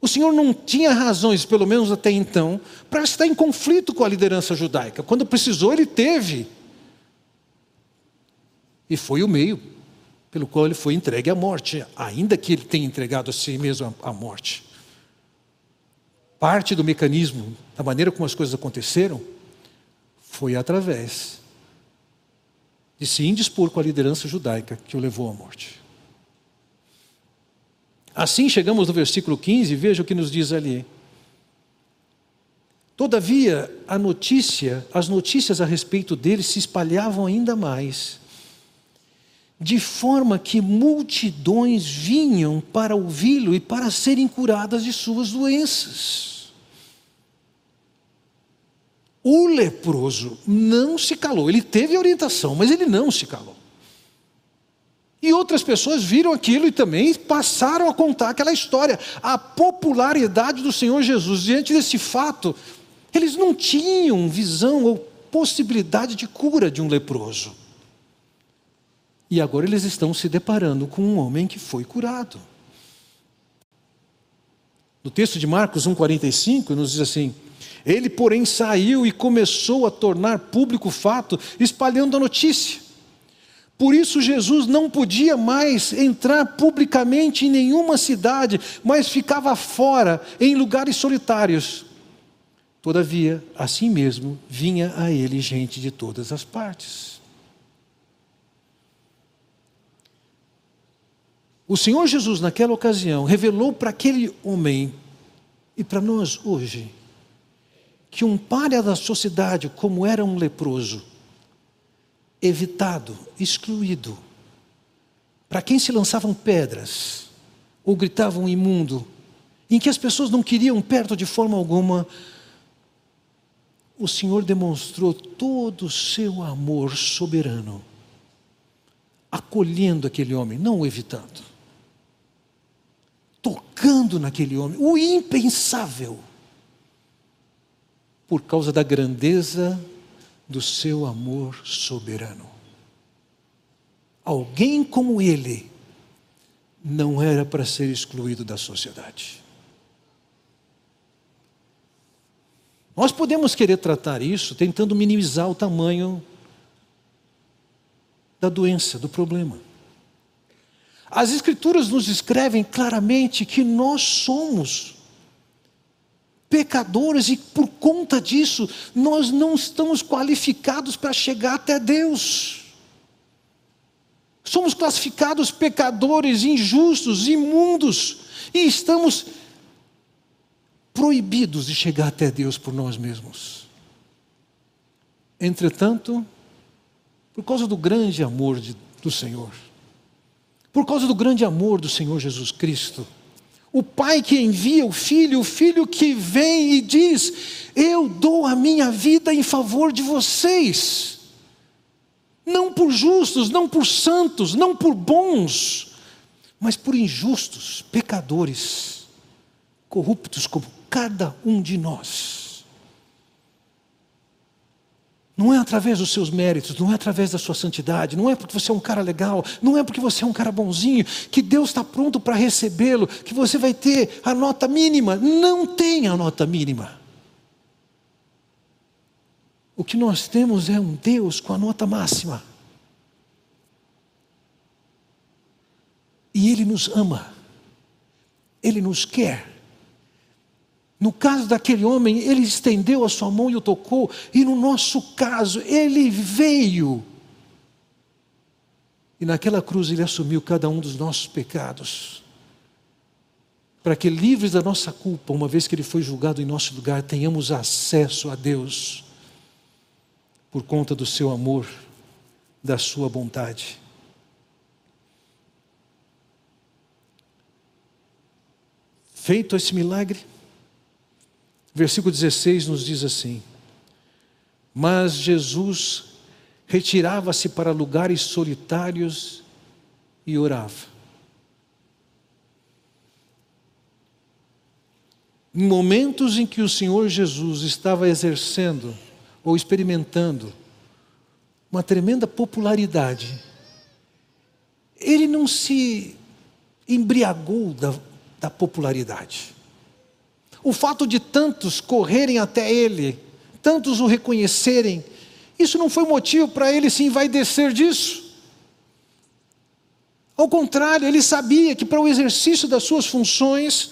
O Senhor não tinha razões, pelo menos até então, para estar em conflito com a liderança judaica. Quando precisou, ele teve. E foi o meio pelo qual ele foi entregue à morte, ainda que ele tenha entregado a si mesmo à morte parte do mecanismo, da maneira como as coisas aconteceram, foi através de se indispor com a liderança judaica que o levou à morte. Assim chegamos no versículo 15, veja o que nos diz ali. Todavia, a notícia, as notícias a respeito dele se espalhavam ainda mais, de forma que multidões vinham para ouvi-lo e para serem curadas de suas doenças. O leproso não se calou. Ele teve orientação, mas ele não se calou. E outras pessoas viram aquilo e também passaram a contar aquela história. A popularidade do Senhor Jesus diante desse fato, eles não tinham visão ou possibilidade de cura de um leproso. E agora eles estão se deparando com um homem que foi curado. No texto de Marcos 1,45 nos diz assim: ele, porém, saiu e começou a tornar público o fato, espalhando a notícia. Por isso, Jesus não podia mais entrar publicamente em nenhuma cidade, mas ficava fora, em lugares solitários. Todavia, assim mesmo, vinha a ele gente de todas as partes. O Senhor Jesus, naquela ocasião, revelou para aquele homem e para nós hoje que um párea da sociedade, como era um leproso, evitado, excluído, para quem se lançavam pedras ou gritavam imundo, em que as pessoas não queriam perto de forma alguma, o Senhor demonstrou todo o seu amor soberano, acolhendo aquele homem, não o evitando, tocando naquele homem, o impensável por causa da grandeza do seu amor soberano. alguém como ele não era para ser excluído da sociedade. Nós podemos querer tratar isso tentando minimizar o tamanho da doença, do problema. As Escrituras nos escrevem claramente que nós somos pecadores e por conta disso nós não estamos qualificados para chegar até Deus. Somos classificados pecadores, injustos, imundos e estamos proibidos de chegar até Deus por nós mesmos. Entretanto, por causa do grande amor de, do Senhor, por causa do grande amor do Senhor Jesus Cristo, o pai que envia o filho, o filho que vem e diz: Eu dou a minha vida em favor de vocês. Não por justos, não por santos, não por bons, mas por injustos, pecadores, corruptos como cada um de nós. Não é através dos seus méritos, não é através da sua santidade, não é porque você é um cara legal, não é porque você é um cara bonzinho, que Deus está pronto para recebê-lo, que você vai ter a nota mínima. Não tem a nota mínima. O que nós temos é um Deus com a nota máxima. E Ele nos ama, Ele nos quer. No caso daquele homem, ele estendeu a sua mão e o tocou, e no nosso caso, ele veio. E naquela cruz ele assumiu cada um dos nossos pecados. Para que, livres da nossa culpa, uma vez que ele foi julgado em nosso lugar, tenhamos acesso a Deus, por conta do seu amor, da sua bondade. Feito esse milagre, Versículo 16 nos diz assim: Mas Jesus retirava-se para lugares solitários e orava. Em momentos em que o Senhor Jesus estava exercendo ou experimentando uma tremenda popularidade, ele não se embriagou da, da popularidade. O fato de tantos correrem até ele, tantos o reconhecerem, isso não foi motivo para ele se envaidecer disso. Ao contrário, ele sabia que para o exercício das suas funções,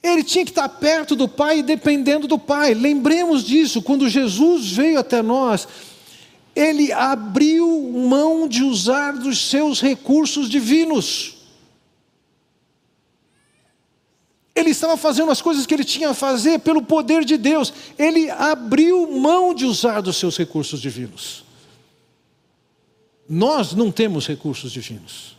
ele tinha que estar perto do Pai e dependendo do Pai. Lembremos disso, quando Jesus veio até nós, ele abriu mão de usar dos seus recursos divinos. Ele estava fazendo as coisas que ele tinha a fazer pelo poder de Deus. Ele abriu mão de usar dos seus recursos divinos. Nós não temos recursos divinos.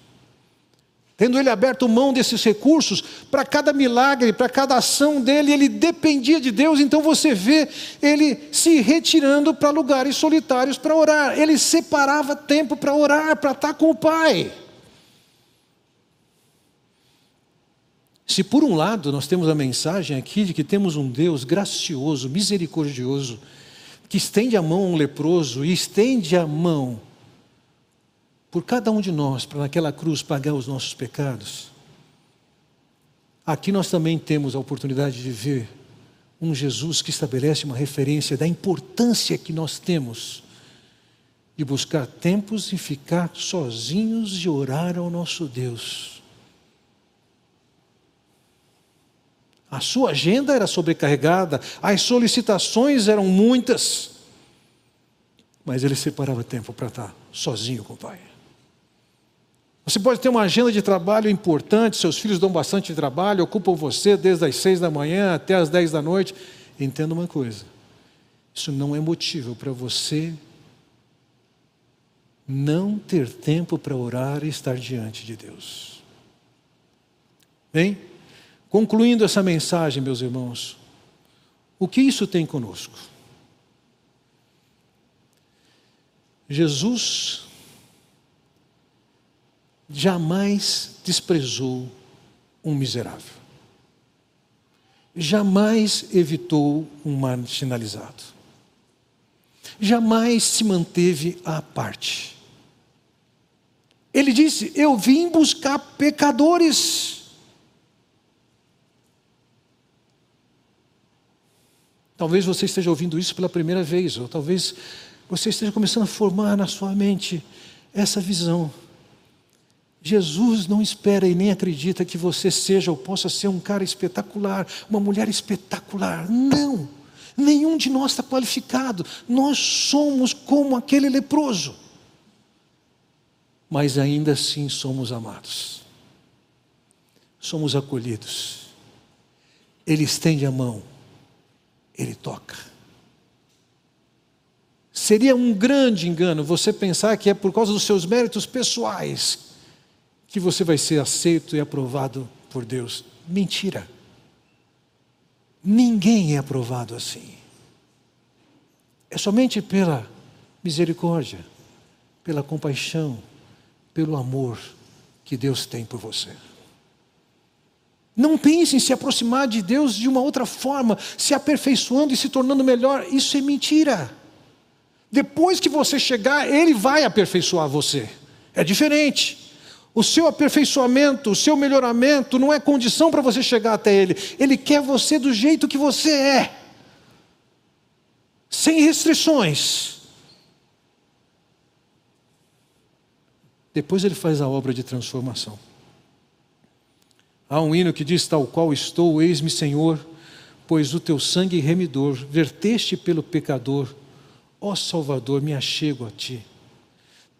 Tendo ele aberto mão desses recursos, para cada milagre, para cada ação dele, ele dependia de Deus. Então você vê ele se retirando para lugares solitários para orar. Ele separava tempo para orar, para estar com o Pai. Se por um lado nós temos a mensagem aqui de que temos um Deus gracioso, misericordioso, que estende a mão ao leproso e estende a mão por cada um de nós para naquela cruz pagar os nossos pecados, aqui nós também temos a oportunidade de ver um Jesus que estabelece uma referência da importância que nós temos de buscar tempos e ficar sozinhos e orar ao nosso Deus. A sua agenda era sobrecarregada, as solicitações eram muitas, mas ele separava tempo para estar sozinho com o pai. Você pode ter uma agenda de trabalho importante, seus filhos dão bastante trabalho, ocupam você desde as seis da manhã até as dez da noite. Entenda uma coisa: isso não é motivo para você não ter tempo para orar e estar diante de Deus. Bem? Concluindo essa mensagem, meus irmãos, o que isso tem conosco? Jesus jamais desprezou um miserável. Jamais evitou um marginalizado. Jamais se manteve à parte. Ele disse: Eu vim buscar pecadores. Talvez você esteja ouvindo isso pela primeira vez, ou talvez você esteja começando a formar na sua mente essa visão. Jesus não espera e nem acredita que você seja ou possa ser um cara espetacular, uma mulher espetacular. Não! Nenhum de nós está qualificado. Nós somos como aquele leproso. Mas ainda assim somos amados. Somos acolhidos. Ele estende a mão. Ele toca. Seria um grande engano você pensar que é por causa dos seus méritos pessoais que você vai ser aceito e aprovado por Deus. Mentira. Ninguém é aprovado assim. É somente pela misericórdia, pela compaixão, pelo amor que Deus tem por você. Não pense em se aproximar de Deus de uma outra forma, se aperfeiçoando e se tornando melhor. Isso é mentira. Depois que você chegar, Ele vai aperfeiçoar você. É diferente. O seu aperfeiçoamento, o seu melhoramento não é condição para você chegar até Ele. Ele quer você do jeito que você é, sem restrições. Depois Ele faz a obra de transformação. Há um hino que diz: Tal qual estou, eis-me, Senhor, pois o teu sangue remidor verteste pelo pecador, ó Salvador, me achego a ti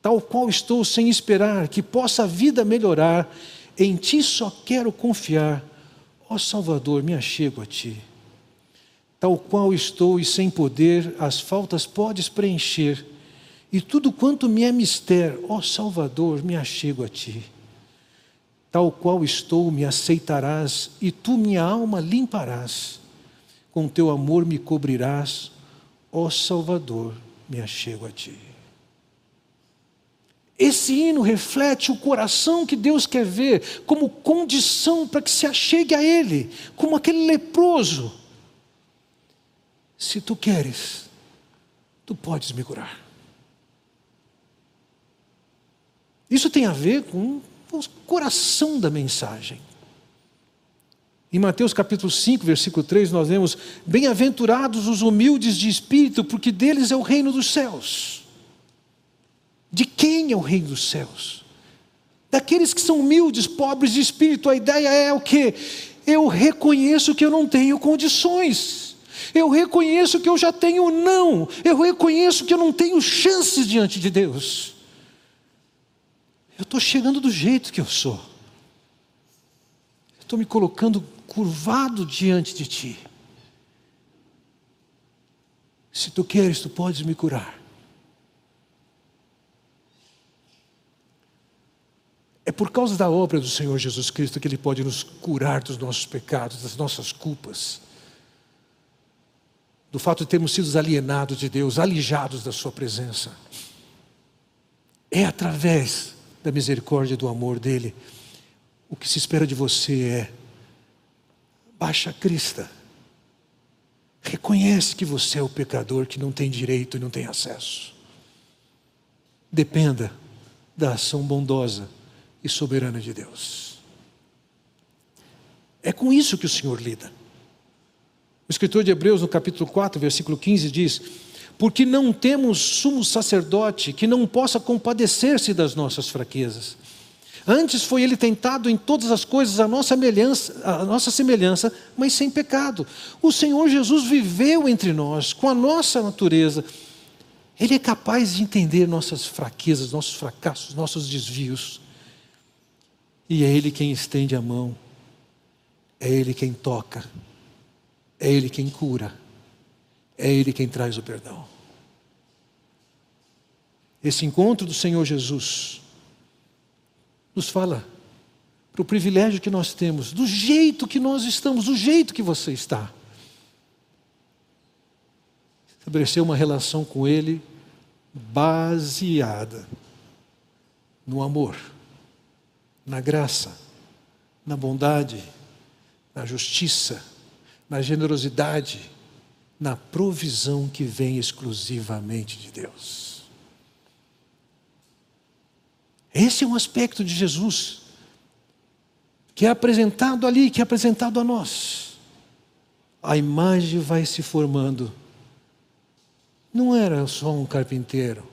tal qual estou sem esperar que possa a vida melhorar, em ti só quero confiar, ó Salvador, me achego a ti. Tal qual estou e sem poder, as faltas podes preencher, e tudo quanto me é mister, ó Salvador, me achego a ti. Tal qual estou, me aceitarás, e tu minha alma limparás, com teu amor me cobrirás, ó Salvador, me achego a ti. Esse hino reflete o coração que Deus quer ver como condição para que se achegue a Ele, como aquele leproso. Se tu queres, tu podes me curar. Isso tem a ver com o coração da mensagem. Em Mateus capítulo 5, versículo 3, nós vemos: Bem-aventurados os humildes de espírito, porque deles é o reino dos céus. De quem é o reino dos céus? Daqueles que são humildes, pobres de espírito. A ideia é o que? Eu reconheço que eu não tenho condições. Eu reconheço que eu já tenho não. Eu reconheço que eu não tenho chances diante de Deus. Eu estou chegando do jeito que eu sou. Estou me colocando curvado diante de Ti. Se tu queres, tu podes me curar. É por causa da obra do Senhor Jesus Cristo que Ele pode nos curar dos nossos pecados, das nossas culpas, do fato de termos sido alienados de Deus, alijados da Sua presença. É através da misericórdia e do amor dEle. O que se espera de você é baixa a crista. Reconhece que você é o pecador que não tem direito e não tem acesso. Dependa da ação bondosa e soberana de Deus. É com isso que o Senhor lida. O escritor de Hebreus, no capítulo 4, versículo 15, diz: Porque não temos sumo sacerdote que não possa compadecer-se das nossas fraquezas. Antes foi ele tentado em todas as coisas a nossa, semelhança, a nossa semelhança, mas sem pecado. O Senhor Jesus viveu entre nós, com a nossa natureza. Ele é capaz de entender nossas fraquezas, nossos fracassos, nossos desvios. E é Ele quem estende a mão, é Ele quem toca, é Ele quem cura, é Ele quem traz o perdão. Esse encontro do Senhor Jesus nos fala para o privilégio que nós temos, do jeito que nós estamos, do jeito que você está. Estabelecer uma relação com Ele baseada no amor na graça, na bondade, na justiça, na generosidade, na provisão que vem exclusivamente de Deus. Esse é um aspecto de Jesus que é apresentado ali, que é apresentado a nós. A imagem vai se formando. Não era só um carpinteiro,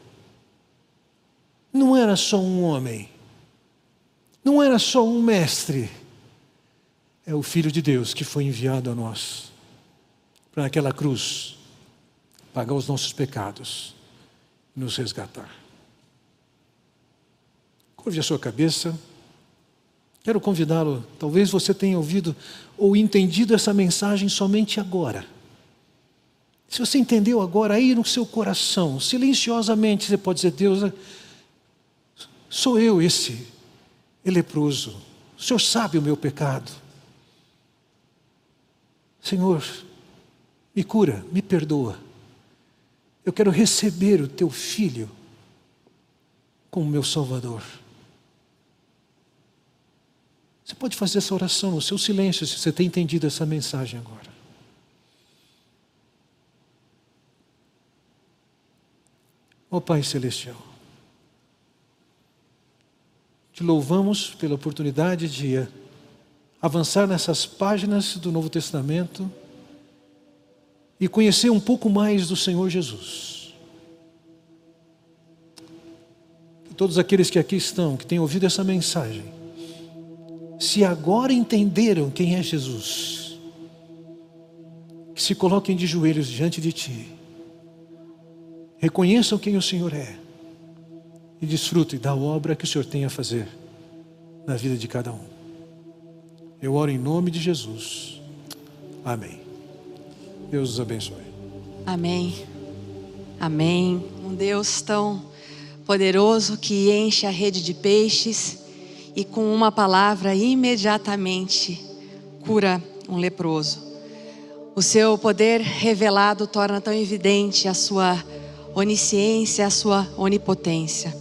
não era só um homem, não era só um mestre. É o Filho de Deus que foi enviado a nós para aquela cruz pagar os nossos pecados e nos resgatar. Curve a sua cabeça. Quero convidá-lo. Talvez você tenha ouvido ou entendido essa mensagem somente agora. Se você entendeu agora, aí no seu coração, silenciosamente, você pode dizer: Deus, sou eu esse leproso. O Senhor sabe o meu pecado. Senhor, me cura, me perdoa. Eu quero receber o teu filho como meu Salvador. Você pode fazer essa oração no seu silêncio, se você tem entendido essa mensagem agora. Ó oh, Pai Celestial, te louvamos pela oportunidade de avançar nessas páginas do Novo Testamento e conhecer um pouco mais do Senhor Jesus. Que todos aqueles que aqui estão, que têm ouvido essa mensagem, se agora entenderam quem é Jesus, que se coloquem de joelhos diante de Ti, reconheçam quem o Senhor é e desfrutem da obra que o Senhor tem a fazer na vida de cada um. Eu oro em nome de Jesus. Amém. Deus os abençoe. Amém. Amém. Um Deus tão poderoso que enche a rede de peixes e com uma palavra imediatamente cura um leproso. O seu poder revelado torna tão evidente a sua onisciência, a sua onipotência.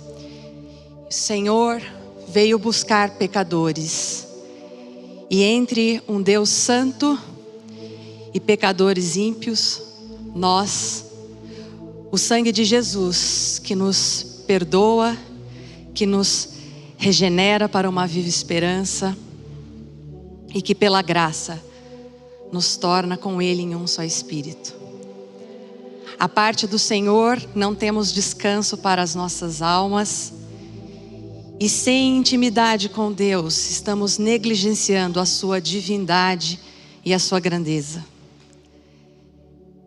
O Senhor veio buscar pecadores. E entre um Deus santo e pecadores ímpios, nós, o sangue de Jesus que nos perdoa, que nos regenera para uma viva esperança e que pela graça nos torna com Ele em um só espírito. A parte do Senhor não temos descanso para as nossas almas e sem intimidade com Deus estamos negligenciando a Sua divindade e a Sua grandeza.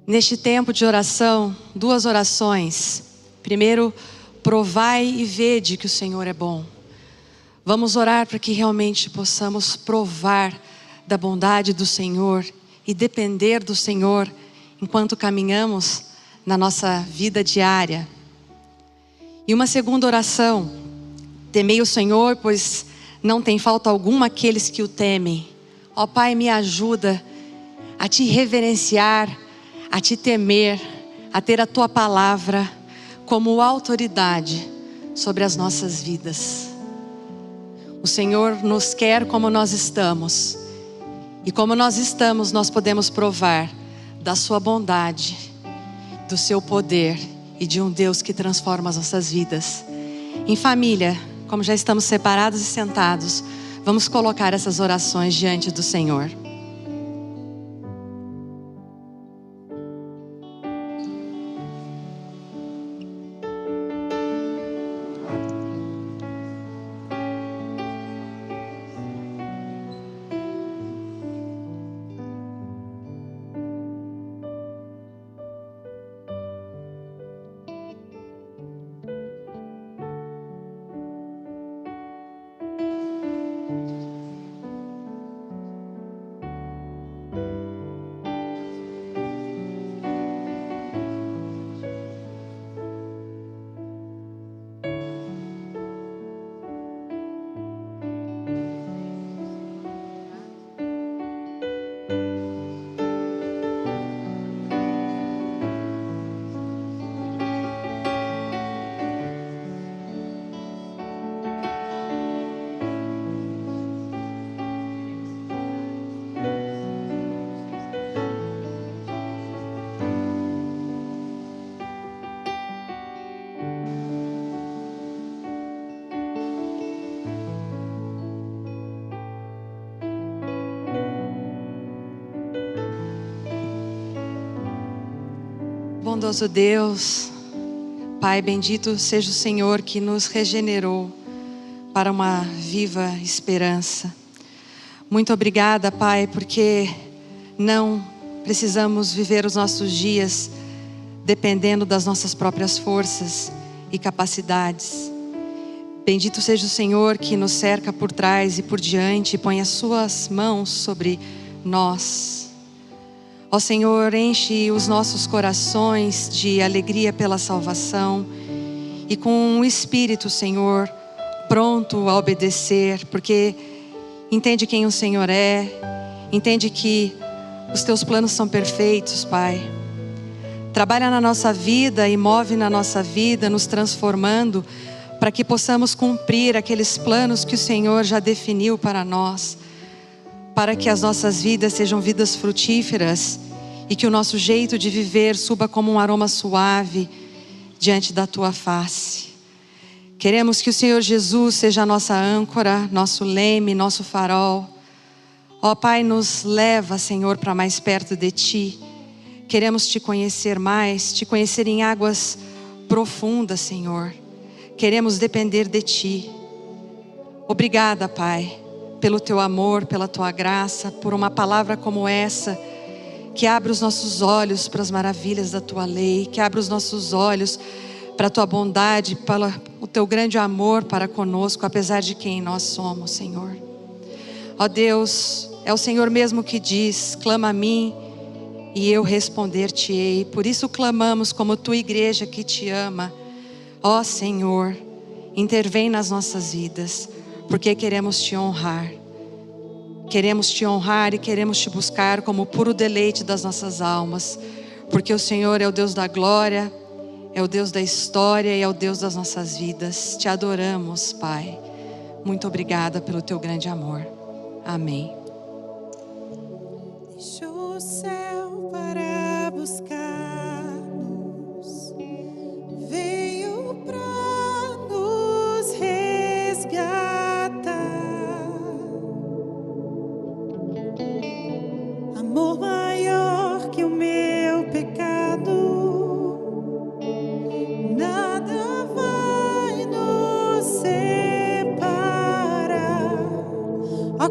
Neste tempo de oração, duas orações. Primeiro, provai e vede que o Senhor é bom. Vamos orar para que realmente possamos provar da bondade do Senhor e depender do Senhor enquanto caminhamos na nossa vida diária. E uma segunda oração: temei o Senhor, pois não tem falta alguma aqueles que o temem. Ó Pai, me ajuda a te reverenciar, a te temer, a ter a tua palavra como autoridade sobre as nossas vidas. O Senhor nos quer como nós estamos. E como nós estamos, nós podemos provar da Sua bondade, do Seu poder e de um Deus que transforma as nossas vidas. Em família, como já estamos separados e sentados, vamos colocar essas orações diante do Senhor. Bondoso Deus, Pai bendito seja o Senhor que nos regenerou para uma viva esperança. Muito obrigada, Pai, porque não precisamos viver os nossos dias dependendo das nossas próprias forças e capacidades. Bendito seja o Senhor que nos cerca por trás e por diante e põe as suas mãos sobre nós. Ó Senhor, enche os nossos corações de alegria pela salvação e com um espírito, Senhor, pronto a obedecer, porque entende quem o Senhor é, entende que os teus planos são perfeitos, Pai. Trabalha na nossa vida e move na nossa vida, nos transformando, para que possamos cumprir aqueles planos que o Senhor já definiu para nós, para que as nossas vidas sejam vidas frutíferas e que o nosso jeito de viver suba como um aroma suave diante da tua face. Queremos que o Senhor Jesus seja a nossa âncora, nosso leme, nosso farol. Ó Pai, nos leva, Senhor, para mais perto de Ti. Queremos te conhecer mais, te conhecer em águas profundas, Senhor. Queremos depender de Ti. Obrigada, Pai, pelo Teu amor, pela Tua graça, por uma palavra como essa, que abre os nossos olhos para as maravilhas da Tua lei, que abre os nossos olhos para a Tua bondade, para o Teu grande amor para conosco, apesar de quem nós somos, Senhor. Ó Deus, é o Senhor mesmo que diz: clama a mim e eu responder-te-ei. Por isso clamamos como tua igreja que te ama. Ó Senhor, intervém nas nossas vidas, porque queremos te honrar. Queremos te honrar e queremos te buscar como puro deleite das nossas almas, porque o Senhor é o Deus da glória, é o Deus da história e é o Deus das nossas vidas. Te adoramos, Pai. Muito obrigada pelo teu grande amor. Amém.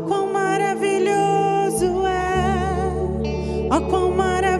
Quão maravilhoso é, ó quão maravilhoso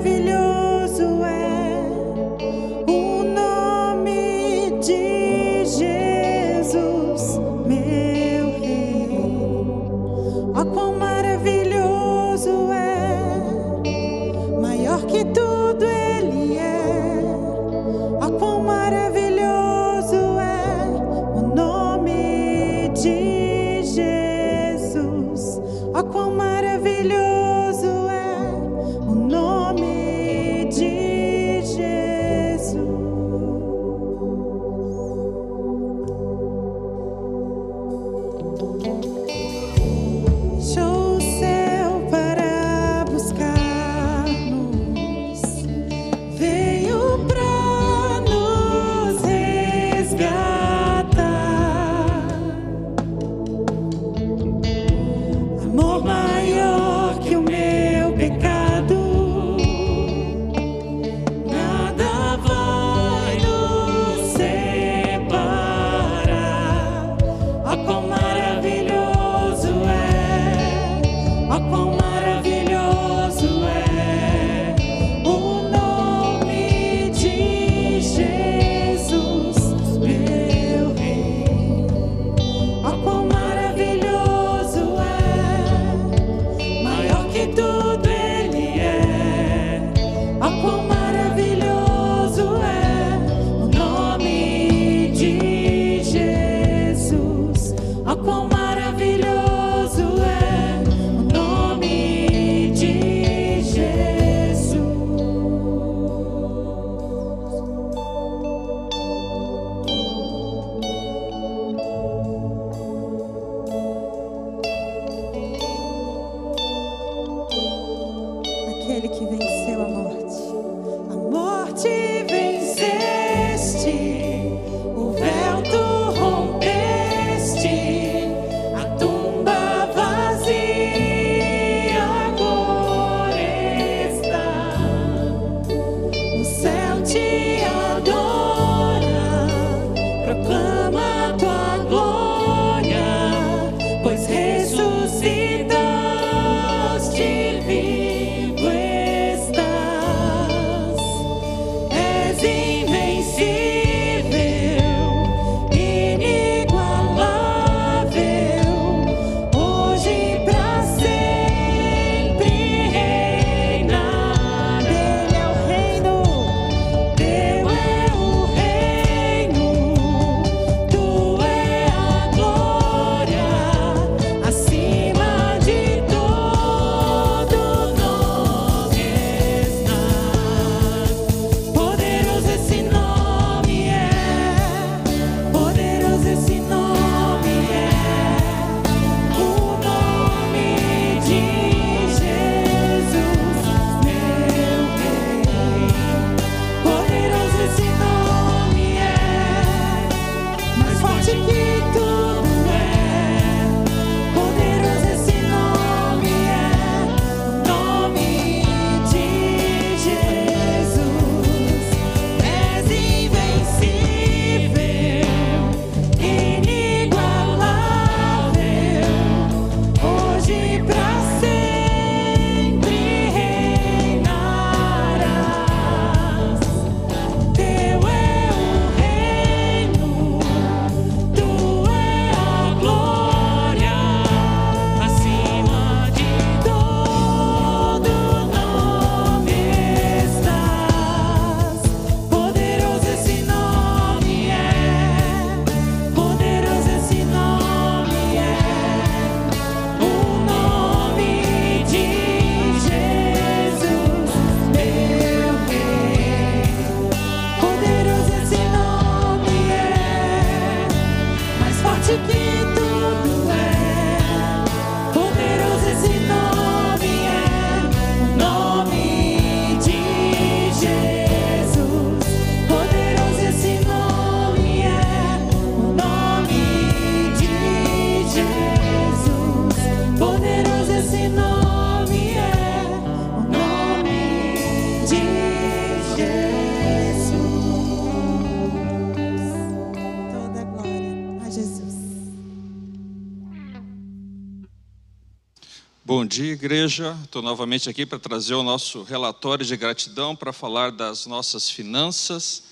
dia, igreja. Estou novamente aqui para trazer o nosso relatório de gratidão para falar das nossas finanças.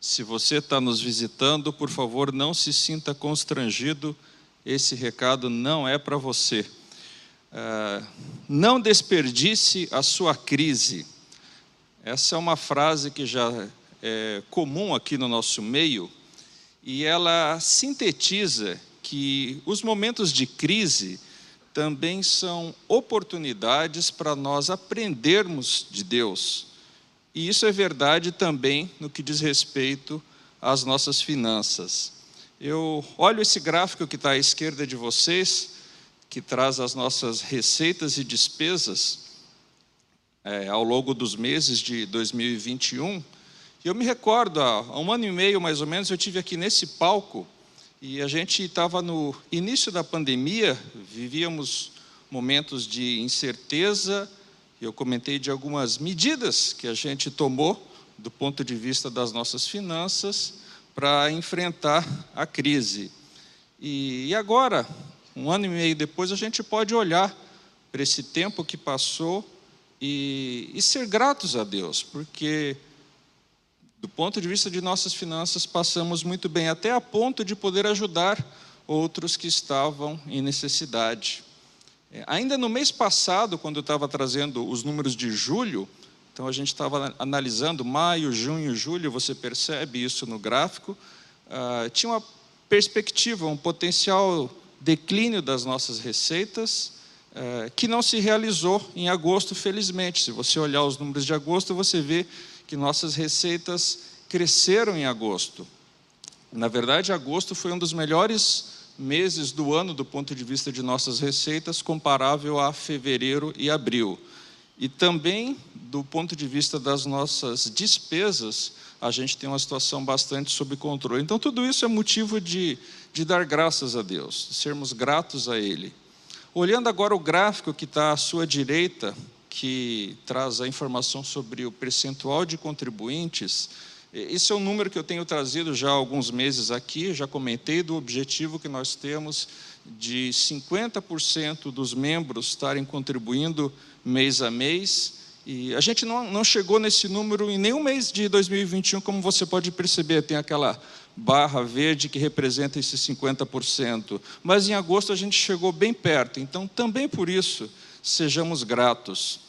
Se você está nos visitando, por favor, não se sinta constrangido. Esse recado não é para você. Ah, não desperdice a sua crise. Essa é uma frase que já é comum aqui no nosso meio e ela sintetiza que os momentos de crise também são oportunidades para nós aprendermos de Deus. E isso é verdade também no que diz respeito às nossas finanças. Eu olho esse gráfico que está à esquerda de vocês, que traz as nossas receitas e despesas é, ao longo dos meses de 2021. E eu me recordo, há um ano e meio mais ou menos, eu tive aqui nesse palco e a gente estava no início da pandemia, vivíamos momentos de incerteza. Eu comentei de algumas medidas que a gente tomou do ponto de vista das nossas finanças para enfrentar a crise. E, agora, um ano e meio depois, a gente pode olhar para esse tempo que passou e, e ser gratos a Deus, porque do ponto de vista de nossas finanças, passamos muito bem, até a ponto de poder ajudar outros que estavam em necessidade. É, Ainda no mês passado, quando eu estava trazendo os números de julho, então a gente estava analisando maio, junho, julho, você percebe isso no gráfico, ah, tinha uma perspectiva, um potencial declínio das nossas receitas, eh, que não se realizou em agosto, felizmente. Se você olhar os números de agosto, você vê que nossas receitas cresceram em agosto. Na verdade, agosto foi um dos melhores meses do ano do ponto de vista de nossas receitas, comparável a fevereiro e abril. E também, do ponto de vista das nossas despesas, a gente tem uma situação bastante sob controle. Então, tudo isso é motivo de, de dar graças a Deus, de sermos gratos a Ele. Olhando agora o gráfico que está à sua direita, que traz a informação sobre o percentual de contribuintes, esse é um número que eu tenho trazido já há alguns meses aqui, já comentei do objetivo que nós temos de 50% dos membros estarem contribuindo mês a mês. E a gente não, não chegou nesse número em nenhum mês de 2021, como você pode perceber, tem aquela barra verde que representa esses 50%. Mas em agosto a gente chegou bem perto, então também por isso sejamos gratos.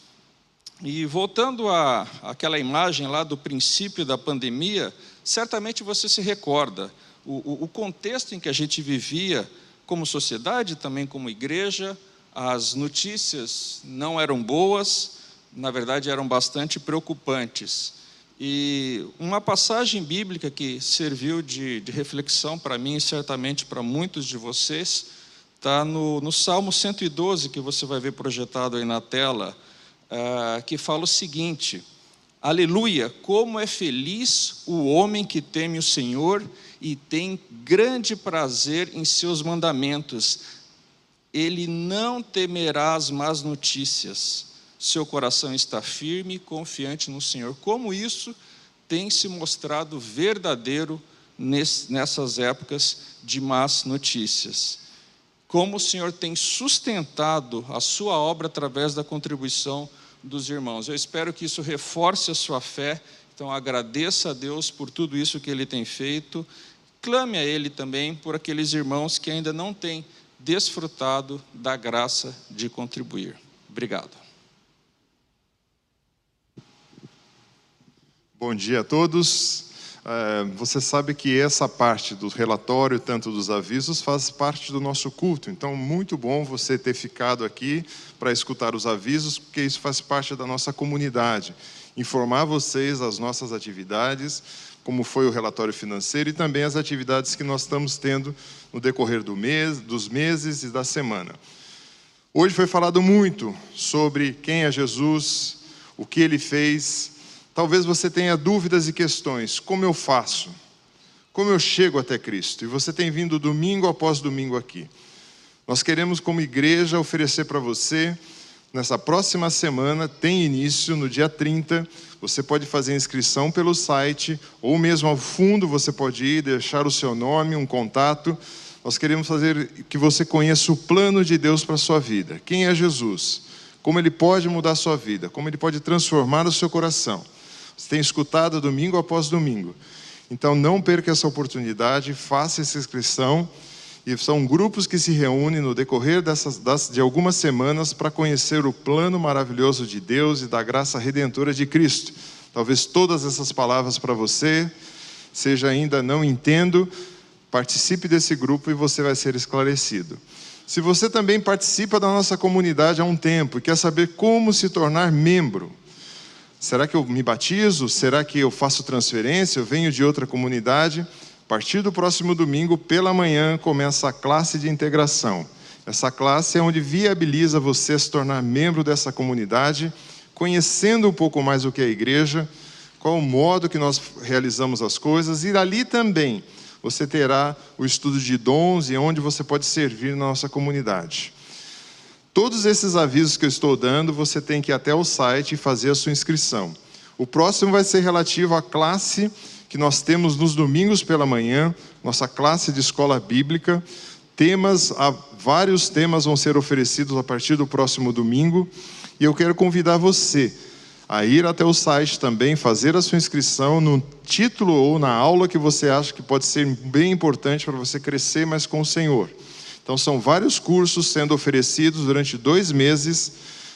E voltando à aquela imagem lá do princípio da pandemia, certamente você se recorda o, o, o contexto em que a gente vivia como sociedade, também como igreja, as notícias não eram boas, na verdade eram bastante preocupantes. E uma passagem bíblica que serviu de, de reflexão para mim e certamente para muitos de vocês, está no, no Salmo 112, que você vai ver projetado aí na tela, ah, que fala o seguinte: Aleluia, como é feliz o homem que teme o Senhor e tem grande prazer em seus mandamentos. Ele não temerá as más notícias. Seu coração está firme e confiante no Senhor. Como isso tem se mostrado verdadeiro nessas épocas de más notícias como o Senhor tem sustentado a sua obra através da contribuição dos irmãos. Eu espero que isso reforce a sua fé. Então, agradeça a Deus por tudo isso que Ele tem feito. Clame a Ele também por aqueles irmãos que ainda não têm desfrutado da graça de contribuir. Obrigado. Bom dia a todos. É, Você sabe que essa parte do relatório, tanto dos avisos, faz parte do nosso culto. Então, muito bom você ter ficado aqui para escutar os avisos, porque isso faz parte da nossa comunidade. Informar vocês as nossas atividades, como foi o relatório financeiro e também as atividades que nós estamos tendo no decorrer do mês, dos meses e da semana. Hoje foi falado muito sobre quem é Jesus, o que ele fez. Talvez você tenha dúvidas e questões: como eu faço? Como eu chego até Cristo? E você tem vindo domingo após domingo aqui. Nós queremos, como igreja, oferecer para você, nessa próxima semana, tem início no dia 30. Você pode fazer inscrição pelo site, ou mesmo ao fundo você pode ir, deixar o seu nome, um contato. Nós queremos fazer que você conheça o plano de Deus para a sua vida. Quem é Jesus? Como ele pode mudar a sua vida? Como ele pode transformar o seu coração? Você tem escutado domingo após domingo. Então não perca essa oportunidade, faça essa inscrição. E são grupos que se reúnem no decorrer dessas, das, de algumas semanas para conhecer o plano maravilhoso de Deus e da graça redentora de Cristo. Talvez todas essas palavras para você seja ainda não entendo, participe desse grupo e você vai ser esclarecido. Se você também participa da nossa comunidade há um tempo e quer saber como se tornar membro, será que eu me batizo? Será que eu faço transferência? Eu venho de outra comunidade? A partir do próximo domingo, pela manhã, começa a classe de integração. Essa classe é onde viabiliza você se tornar membro dessa comunidade, conhecendo um pouco mais o que é a igreja, qual o modo que nós realizamos as coisas, e ali também você terá o estudo de dons e onde você pode servir na nossa comunidade. Todos esses avisos que eu estou dando, você tem que ir até o site e fazer a sua inscrição. O próximo vai ser relativo à classe que nós temos nos domingos pela manhã, nossa classe de escola bíblica. Temas, vários temas vão ser oferecidos a partir do próximo domingo, e eu quero convidar você a ir até o site também, fazer a sua inscrição no título ou na aula que você acha que pode ser bem importante para você crescer mais com o Senhor. Então, são vários cursos sendo oferecidos durante dois meses.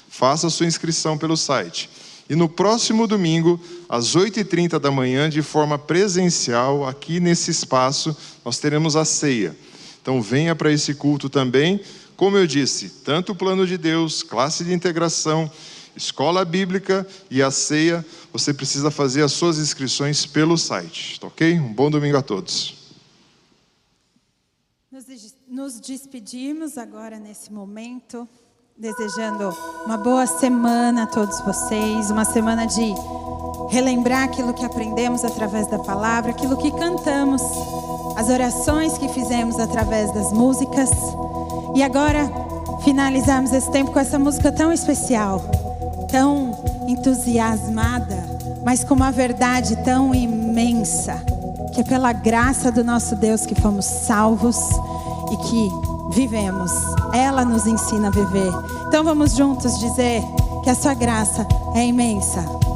Faça sua inscrição pelo site. E no próximo domingo, às 8h30 da manhã, de forma presencial, aqui nesse espaço, nós teremos a ceia. Então, venha para esse culto também. Como eu disse, tanto o plano de Deus, classe de integração, escola bíblica e a ceia, você precisa fazer as suas inscrições pelo site, tá ok? Um bom domingo a todos. Nos despedimos agora nesse momento, desejando uma boa semana a todos vocês, uma semana de relembrar aquilo que aprendemos através da palavra, aquilo que cantamos, as orações que fizemos através das músicas. E agora finalizarmos esse tempo com essa música tão especial tão entusiasmada, mas com uma verdade tão imensa, que é pela graça do nosso Deus que fomos salvos e que vivemos. Ela nos ensina a viver. Então vamos juntos dizer que a sua graça é imensa.